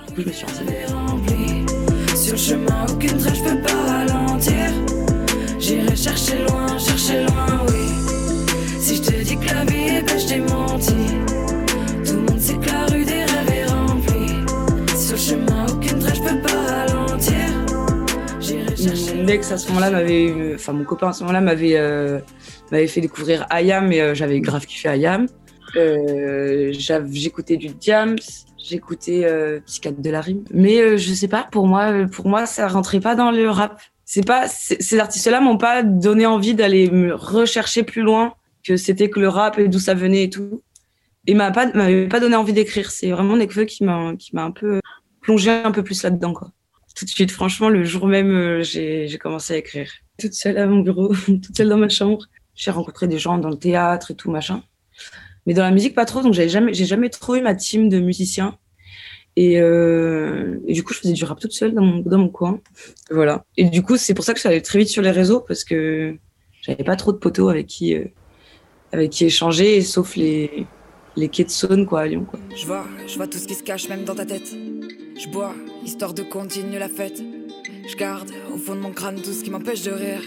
du coup, je me suis renseignée. Sur le chemin, aucune trace, je peux pas ralentir. J'irai chercher loin, chercher loin, oui. Si je te dis que la vie est belle, je t'ai menti. Tout le monde sait que la rue des rêves est remplie. Sur le chemin, aucune trace, je peux pas ralentir. J'irai chercher Mon ex à ce moment-là m'avait, euh, enfin mon copain à ce moment-là m'avait euh, m'avait fait découvrir Ayam et euh, j'avais grave kiffé Ayam. Euh, j'écoutais du Diams, j'écoutais euh, Psychiatre de la rime, mais euh, je sais pas pour moi, euh, pour moi ça rentrait pas dans le rap. C'est pas ces artistes-là m'ont pas donné envie d'aller me rechercher plus loin que c'était que le rap et d'où ça venait et tout. Et m'a pas m'avait pas donné envie d'écrire. C'est vraiment Nekfeu qui m'a qui m'a un peu plongé un peu plus là-dedans quoi tout de suite. Franchement, le jour même, euh, j'ai j'ai commencé à écrire. Toute seule à mon bureau, toute seule dans ma chambre. J'ai rencontré des gens dans le théâtre et tout, machin. Mais dans la musique, pas trop. Donc, j'avais jamais, j'ai jamais trop eu ma team de musiciens. Et, euh, et du coup, je faisais du rap toute seule dans mon, dans mon coin. Voilà. Et du coup, c'est pour ça que je suis allée très vite sur les réseaux parce que j'avais pas trop de poteaux avec qui, euh, avec qui échanger, sauf les, les quais de Saône, quoi, à Lyon, quoi. Je vois, je vois tout ce qui se cache même dans ta tête. Je bois, histoire de continuer la fête. Je garde au fond de mon crâne tout ce qui m'empêche de rire.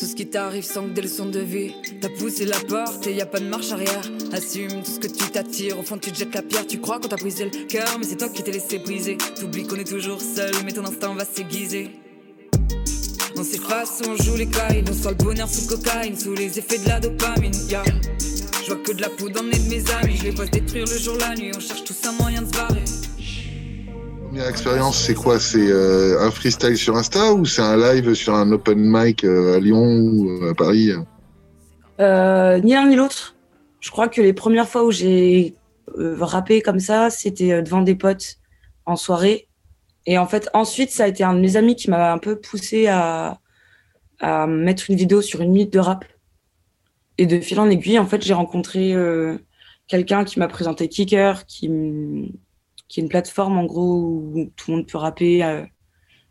Tout ce qui t'arrive sans que des leçons de vie. T'as poussé la porte et y a pas de marche arrière. Assume tout ce que tu t'attires. Au fond, tu te jettes la pierre. Tu crois qu'on t'a brisé le cœur, mais c'est toi qui t'es laissé briser. T'oublies qu'on est toujours seul, mais ton instinct va s'aiguiser. On s'efface, on joue les cailles. On sent le bonheur sous cocaïne, sous les effets de la dopamine. Yeah. Je vois que de la poudre dans nez de mes amis. Je les vois se détruire le jour, la nuit. On cherche tous un moyen de se barrer. Première expérience, c'est quoi? C'est euh, un freestyle sur Insta ou c'est un live sur un open mic euh, à Lyon ou euh, à Paris? Ni l'un ni l'autre. Je crois que les premières fois où j'ai rappé comme ça, c'était devant des potes en soirée. Et en fait, ensuite, ça a été un de mes amis qui m'a un peu poussé à, à mettre une vidéo sur une minute de rap. Et de fil en aiguille, en fait, j'ai rencontré quelqu'un qui m'a présenté Kicker, qui, qui est une plateforme en gros où tout le monde peut rapper euh,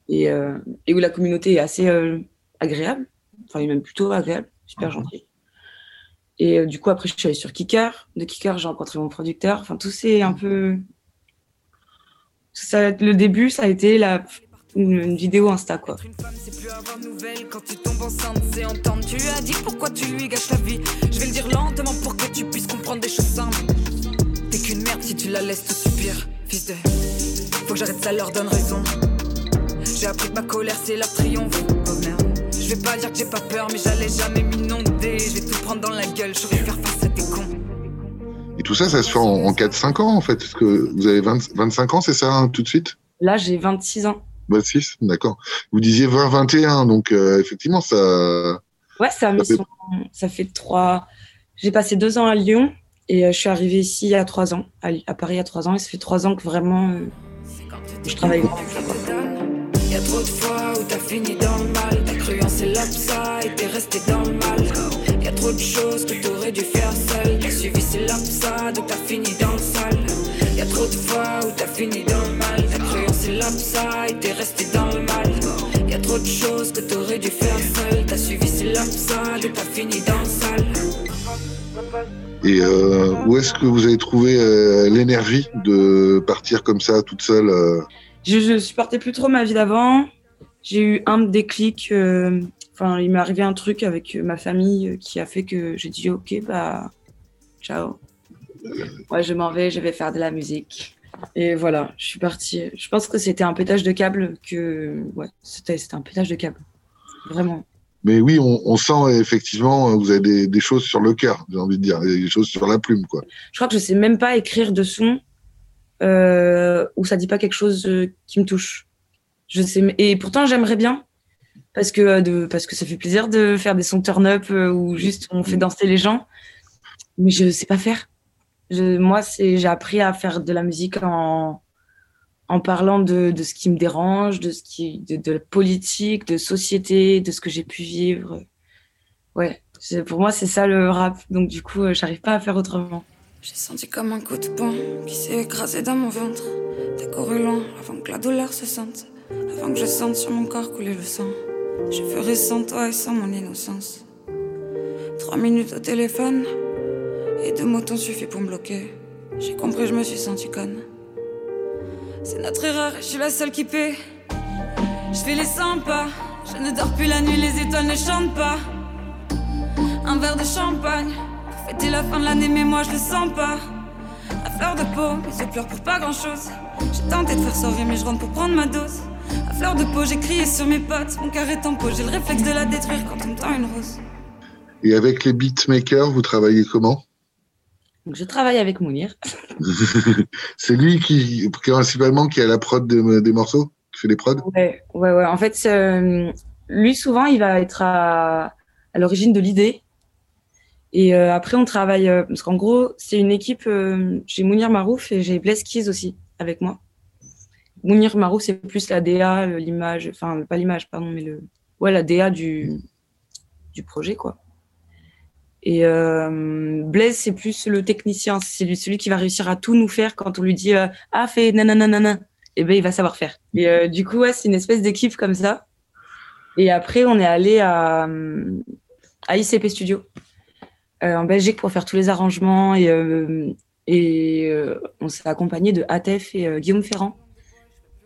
et, euh, et où la communauté est assez euh, agréable, enfin, même plutôt agréable, super gentille. Et euh, du coup, après, je suis allée sur Kicker. De Kicker, j'ai rencontré mon producteur. Enfin, tout c'est un peu. Ça, le début, ça a été la... une, une vidéo Insta quoi. C'est plus avoir de nouvelles quand tu tombes enceinte, c'est entendre. Tu as dit pourquoi tu lui gâches la vie. Je vais le dire lentement pour que tu puisses comprendre des choses simples. T'es qu'une merde si tu la laisses tout subir, fils de. Faut que j'arrête, ça leur donne raison. J'ai appris que ma colère c'est leur triomphe. Oh merde. Je vais pas dire que j'ai pas peur, mais j'allais jamais m'inonder. Je vais tout prendre dans la gueule, je vais faire face à tes cons. Et tout ça, ça se fait en, en 4-5 ans, en fait. Parce que vous avez 20 25 ans, c'est ça, hein, tout de suite? Là, j'ai 26 ans. 26, d'accord. Vous disiez 20-21, donc euh, effectivement, ça. Ouais, ça, mais fait- son- ça fait trois. J'ai passé deux ans à Lyon et euh, je suis arrivée ici il y a trois ans, à, Paris il y a trois ans, et ça fait trois ans que vraiment euh, je travaille. Y a trop de fois où t'as fini dans le mal. T'as cru en ces ça et t'es resté dans le mal. Y a trop de choses que t'aurais dû faire seul. T'as suivi ces ça donc t'as fini dans le sale. Y a trop de fois où t'as fini dans le mal. T'as cru en ces ça et t'es resté dans le mal. Y a trop de choses que t'aurais dû faire seul. T'as suivi ces ça donc t'as fini dans le sale. Et euh, où est-ce que vous avez trouvé euh, l'énergie de partir comme ça, toute seule euh, Je, je supportais plus trop ma vie d'avant. J'ai eu un déclic. Enfin, il m'est arrivé un truc avec ma famille qui a fait que j'ai dit ok, bah, ciao. Ouais, je m'en vais, je vais faire de la musique. Et voilà, je suis partie. Je pense que c'était un pétage de câble que. Ouais, c'était un pétage de câble. Vraiment. Mais oui, on, on sent effectivement, vous avez des, des choses sur le cœur, j'ai envie de dire, des choses sur la plume, quoi. Je crois que je sais même pas écrire de son euh, où ça dit pas quelque chose euh, qui me touche. Je sais, et pourtant j'aimerais bien parce que euh, de, parce que ça fait plaisir de faire des sons turn up euh, où juste on fait danser les gens, mais je sais pas faire. Je, moi, c'est j'ai appris à faire de la musique en en parlant de, de ce qui me dérange, de ce qui de, la politique, de société, de ce que j'ai pu vivre. Ouais, pour moi c'est ça le rap. Donc du coup, euh, j'arrive pas à faire autrement. J'ai senti comme un coup de poing qui s'est écrasé dans mon ventre. Couru loin avant que la douleur se sente, avant que je sente sur mon corps couler le sang. Je ferai sans toi et sans mon innocence. Trois minutes au téléphone et deux mots t'ont suffi pour me bloquer. J'ai compris, je me suis senti conne. C'est notre erreur, je suis la seule qui paie. Je fais les 100 pas, je ne dors plus la nuit, les étoiles ne chantent pas. Un verre de champagne pour fêter la fin de l'année, mais moi je le sens pas. À fleur de peau, mes yeux pleurent pour pas grand chose. J'ai tenté de faire sourire, mais je rentre pour prendre ma dose. À fleur de peau, j'ai crié sur mes potes, mon cœur est en peau, j'ai le réflexe de la détruire quand on me tend une rose. Et avec les beatmakers, vous travaillez comment? Donc je travaille avec Mounir. C'est lui qui, principalement, qui a la prod des, des morceaux, qui fait les prods? Ouais, ouais, ouais. En fait, euh, lui, souvent, il va être à, à l'origine de l'idée. Et euh, après, on travaille. euh, parce qu'en gros, c'est une équipe. j'ai Mounir Marouf et j'ai Blaise Keys aussi avec moi. Mounir Marouf, c'est plus la DA, l'image. Enfin, pas l'image, pardon, mais le. Ouais, la DA du, du projet, quoi. Et euh, Blaise, c'est plus le technicien. C'est lui- celui qui va réussir à tout nous faire quand on lui dit euh, Ah, fais nananana. Et ben, il va savoir faire. Et euh, du coup, ouais, c'est une espèce d'équipe comme ça. Et après, on est allé à, à ICP Studio en Belgique pour faire tous les arrangements. Et, et on s'est accompagné de Atef et Guillaume Ferrand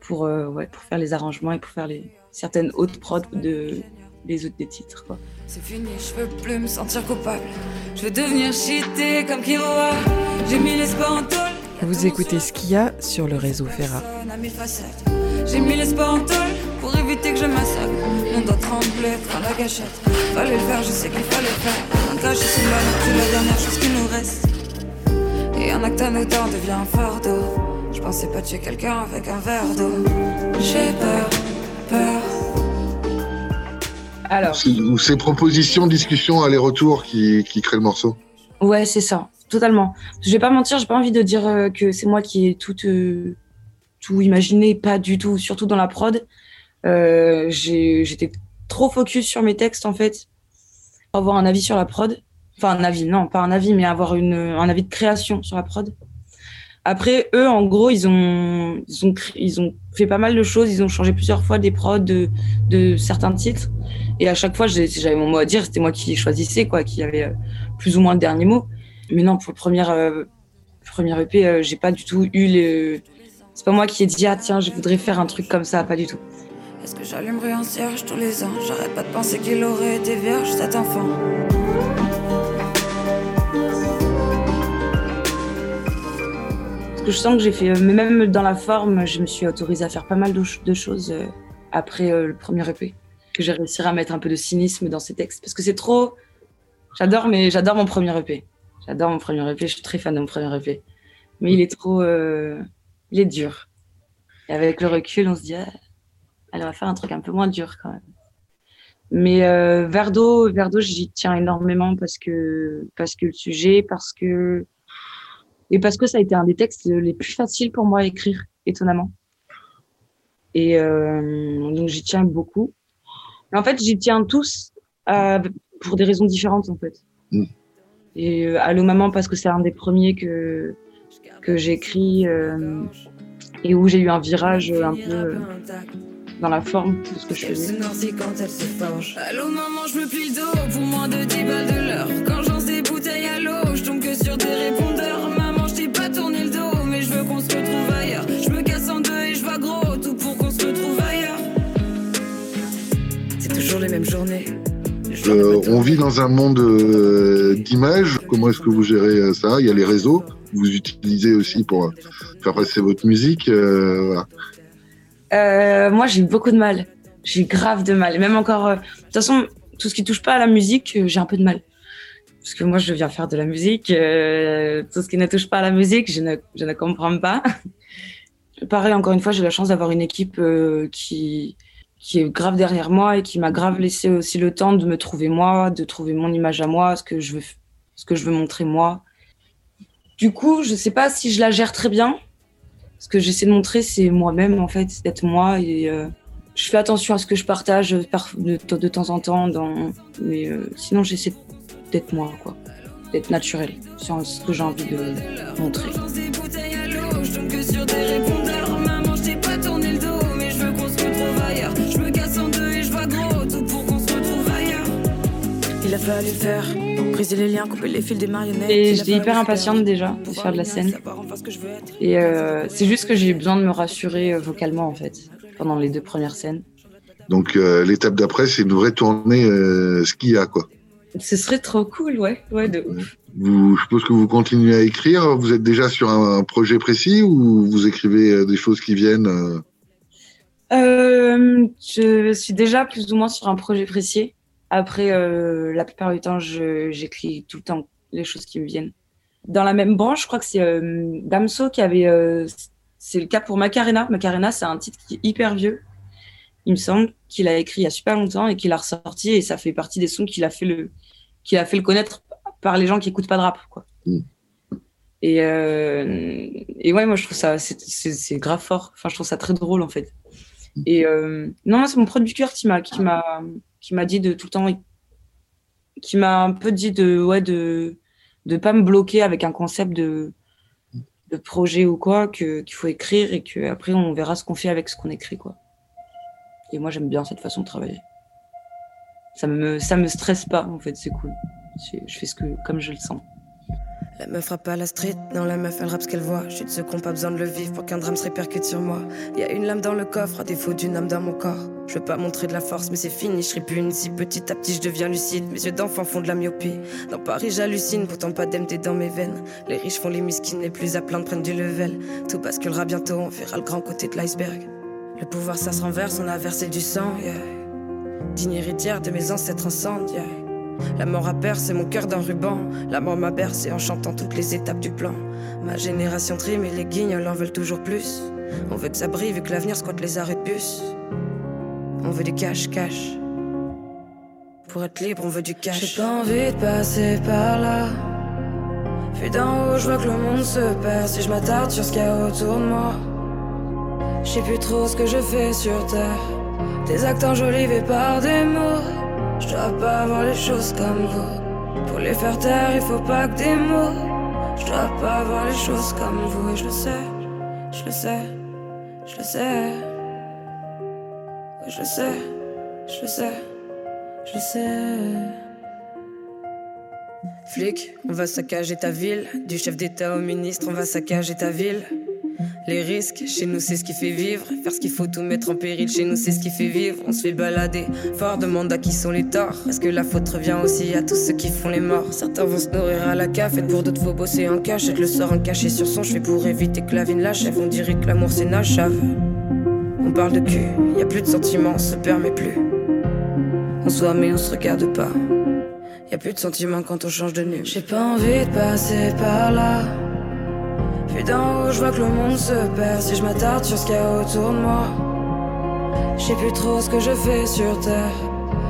pour, ouais, pour faire les arrangements et pour faire certaines hautes prods de, des autres des titres. C'est fini, je veux plus me sentir coupable. Je veux devenir cheaté comme Kiroa. J'ai mis l'espoir en tôle. Vous écoutez Skia sur le réseau Ferra. a. J'ai mis l'espoir en tôle pour éviter que je massacre. Mon doigt tremblait dans la gâchette. Fallait le faire, je sais qu'il fallait le faire. Un cache c'est mal, c'est la dernière chose qui nous reste. Et un acte anodin devient un fardeau. Je pensais pas tuer quelqu'un avec un verre d'eau. J'ai peur, peur. Alors. Ou ces propositions, discussions, aller-retour qui, qui créent le morceau Ouais, c'est ça, totalement. Je vais pas mentir, j'ai pas envie de dire euh, que c'est moi qui ai tout, euh, tout imaginé, pas du tout, surtout dans la prod. Euh, J'étais trop focus sur mes textes en fait, pour avoir un avis sur la prod. Enfin, un avis, non, pas un avis, mais avoir une, un avis de création sur la prod. Après, eux, en gros, ils ont, ils ont, cré- ils ont fait pas mal de choses. Ils ont changé plusieurs fois des prods de, de certains titres. Et à chaque fois, j'avais mon mot à dire. C'était moi qui choisissais, quoi, qui avait euh, plus ou moins le dernier mot. Mais non, pour le premier, euh, premier EP, euh, j'ai pas du tout eu le. C'est pas moi qui ai dit, ah tiens, je voudrais faire un truc comme ça, pas du tout. Est-ce que j'allumerai un cierge tous les ans? J'arrête pas de penser qu'il aurait été vierge cet enfant. Parce que je sens que j'ai fait, euh, mais même dans la forme, je me suis autorisée à faire pas mal de, ch- de choses après le premier EP. Que j'ai réussi à mettre un peu de cynisme dans ces textes. Parce que c'est trop. J'adore, mais j'adore mon premier EP. J'adore mon premier EP, je suis très fan de mon premier EP. Mais il est trop. euh, Il est dur. Et avec le recul, on se dit, ah, elle va faire un truc un peu moins dur quand même. Mais euh, Verdo, Verdo, j'y tiens énormément parce que, parce que le sujet, parce que. Et parce que ça a été un des textes les plus faciles pour moi à écrire, étonnamment. Et euh, donc j'y tiens beaucoup. Mais en fait, j'y tiens tous euh, pour des raisons différentes, en fait. Mm. Et euh, Allô Maman, parce que c'est un des premiers que, que j'écris euh, et où j'ai eu un virage euh, un peu euh, dans la forme de ce que je faisais. quand elle se forge. Allô maman, je me plie le dos pour moins de 10 balles de l'heure. Quand toujours les mêmes journées. Euh, on vit dans un monde euh, d'images. Comment est-ce que vous gérez euh, ça? Il y a les réseaux. Vous utilisez aussi pour euh, faire passer votre musique. euh, voilà. Euh, moi, j'ai beaucoup de mal. J'ai grave de mal. Même encore, euh, de toute façon, tout ce qui touche pas à la musique, euh, j'ai un peu de mal. Parce que moi, je viens faire de la musique. euh, tout ce qui ne touche pas à la musique, je ne, je ne comprends pas. Pareil, encore une fois, j'ai la chance d'avoir une équipe euh, qui, qui est grave derrière moi et qui m'a grave laissé aussi le temps de me trouver moi, de trouver mon image à moi, ce que je veux, ce que je veux montrer moi. Du coup, je sais pas si je la gère très bien. Ce que j'essaie de montrer, c'est moi-même, en fait, d'être moi. Et euh, je fais attention à ce que je partage par, de, temps en temps. Mais euh, sinon, j'essaie d'être moi, quoi. D'être naturel sur ce que j'ai envie de montrer. Fallu faire, briser les liens, couper les fils des marionnettes. Et j'étais hyper impatiente déjà de faire de la scène. Et euh, c'est juste que j'ai eu besoin de me rassurer euh, vocalement, en fait, pendant les deux premières scènes. Donc euh, l'étape d'après, c'est une vraie tournée euh, ski à quoi. Ce serait trop cool, ouais. Ouais, de ouf. Vous, je suppose que vous continuez à écrire. Vous êtes déjà sur un, un projet précis ou vous écrivez des choses qui viennent euh, Euh, je suis déjà plus ou moins sur un projet précis. Après, euh, la plupart du temps, j'écris tout le temps les choses qui me viennent. Dans la même branche, je crois que c'est euh, Damso qui avait. euh, c'est le cas pour Macarena. Macarena, c'est un titre qui est hyper vieux. Il me semble qu'il a écrit il y a super longtemps et qu'il a ressorti et ça fait partie des sons qu'il a fait le, qu'il a fait le connaître par les gens qui écoutent pas de rap, quoi. Et, euh, et ouais, moi je trouve ça, c'est- grave fort. Enfin, je trouve ça très drôle en fait. Et euh, non, c'est mon producteur qui m'a qui m'a dit de tout le temps, qui m'a un peu dit de ouais de de pas me bloquer avec un concept de projet ou quoi, qu'il faut écrire et que après on verra ce qu'on fait avec ce qu'on écrit quoi. Et moi j'aime bien cette façon de travailler. Ça me ça me stresse pas en fait, c'est cool. Je, je fais ce que comme je le sens. La meuf rappe à la street, non la meuf elle rappe ce qu'elle voit. Je suis de ceux qui pas besoin de le vivre pour qu'un drame se répercute sur moi. Y a une lame dans le coffre, à défaut d'une âme dans mon corps. Je veux pas montrer de la force, mais c'est fini, je une Si petit à petit je deviens lucide, mes yeux d'enfant font de la myopie. Dans Paris j'hallucine, pourtant pas d'MT dans mes veines. Les riches font les miskines, les plus à plaindre prennent du level. Tout basculera bientôt, on verra le grand côté de l'iceberg. Le pouvoir ça se renverse, on a versé du sang, yeah. Digne héritière de mes ancêtres yeah. La mort a percé mon cœur d'un ruban. La mort m'a bercé en chantant toutes les étapes du plan. Ma génération trime et les guignols en veulent toujours plus. On veut que ça brille vu que l'avenir squatte les arrêts de bus. On veut du cash, cash. Pour être libre, on veut du cash. J'ai pas envie de passer par là. Vu d'en haut, je vois que le monde se perd. Si je m'attarde sur ce qu'il y a autour de moi, je plus trop ce que je fais sur terre. Des actes enjolivés par des mots. Je dois pas voir les choses comme vous. Pour les faire taire, il faut pas que des mots. Je dois pas voir les choses comme vous. Et je le sais, je le sais, je le sais. Je le sais, je le sais, je le sais. Flic, on va saccager ta ville. Du chef d'État au ministre, on va saccager ta ville. Les risques, chez nous c'est ce qui fait vivre. Faire ce qu'il faut, tout mettre en péril, chez nous c'est ce qui fait vivre. On se fait balader, fort demande à qui sont les torts. Est-ce que la faute revient aussi à tous ceux qui font les morts Certains vont se nourrir à la café, pour d'autres faut bosser en cachette. Le sort en caché sur son cheveu pour éviter que la vie ne l'achève. On dirait que l'amour c'est nachave. On parle de cul, y a plus de sentiments, on se permet plus. On se mais on se regarde pas. Y a plus de sentiments quand on change de nu. J'ai pas envie de passer par là. Puis d'en haut, je vois que le monde se perd si je m'attarde sur ce qu'il y a autour de moi. Je sais plus trop ce que je fais sur terre.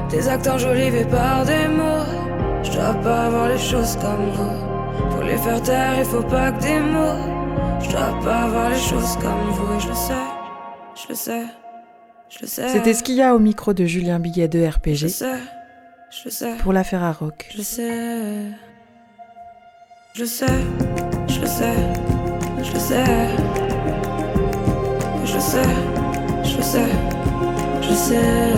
Des actes enjolivés par des mots. Je dois pas voir les choses comme vous. Pour les faire taire, il faut pas que des mots. Je dois pas voir les choses comme vous. Et je le sais, je le sais, je le sais. C'était ce qu'il y a au micro de Julien Biguet de RPG. Je le sais, je le sais. Pour l'affaire à rock. Je le sais. Je le sais, je le sais, je le sais. Je le sais, je le sais, je le sais.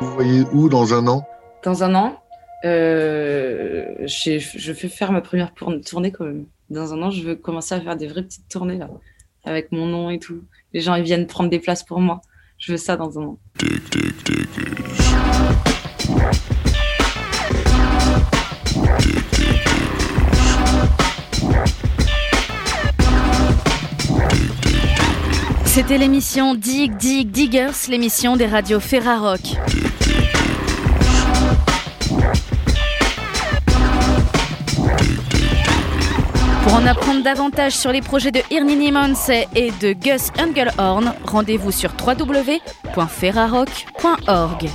Vous voyez où dans un an? Dans un an, euh, je vais faire ma première tournée quand même. Dans un an, je veux commencer à faire des vraies petites tournées là, avec mon nom et tout. Les gens ils viennent prendre des places pour moi. Je veux ça dans un an. C'était l'émission Dig Dig Diggers, l'émission des radios Ferrarock. Pour en apprendre davantage sur les projets de Irnini Monse et de Gus Engelhorn, rendez-vous sur www.ferrarock.org.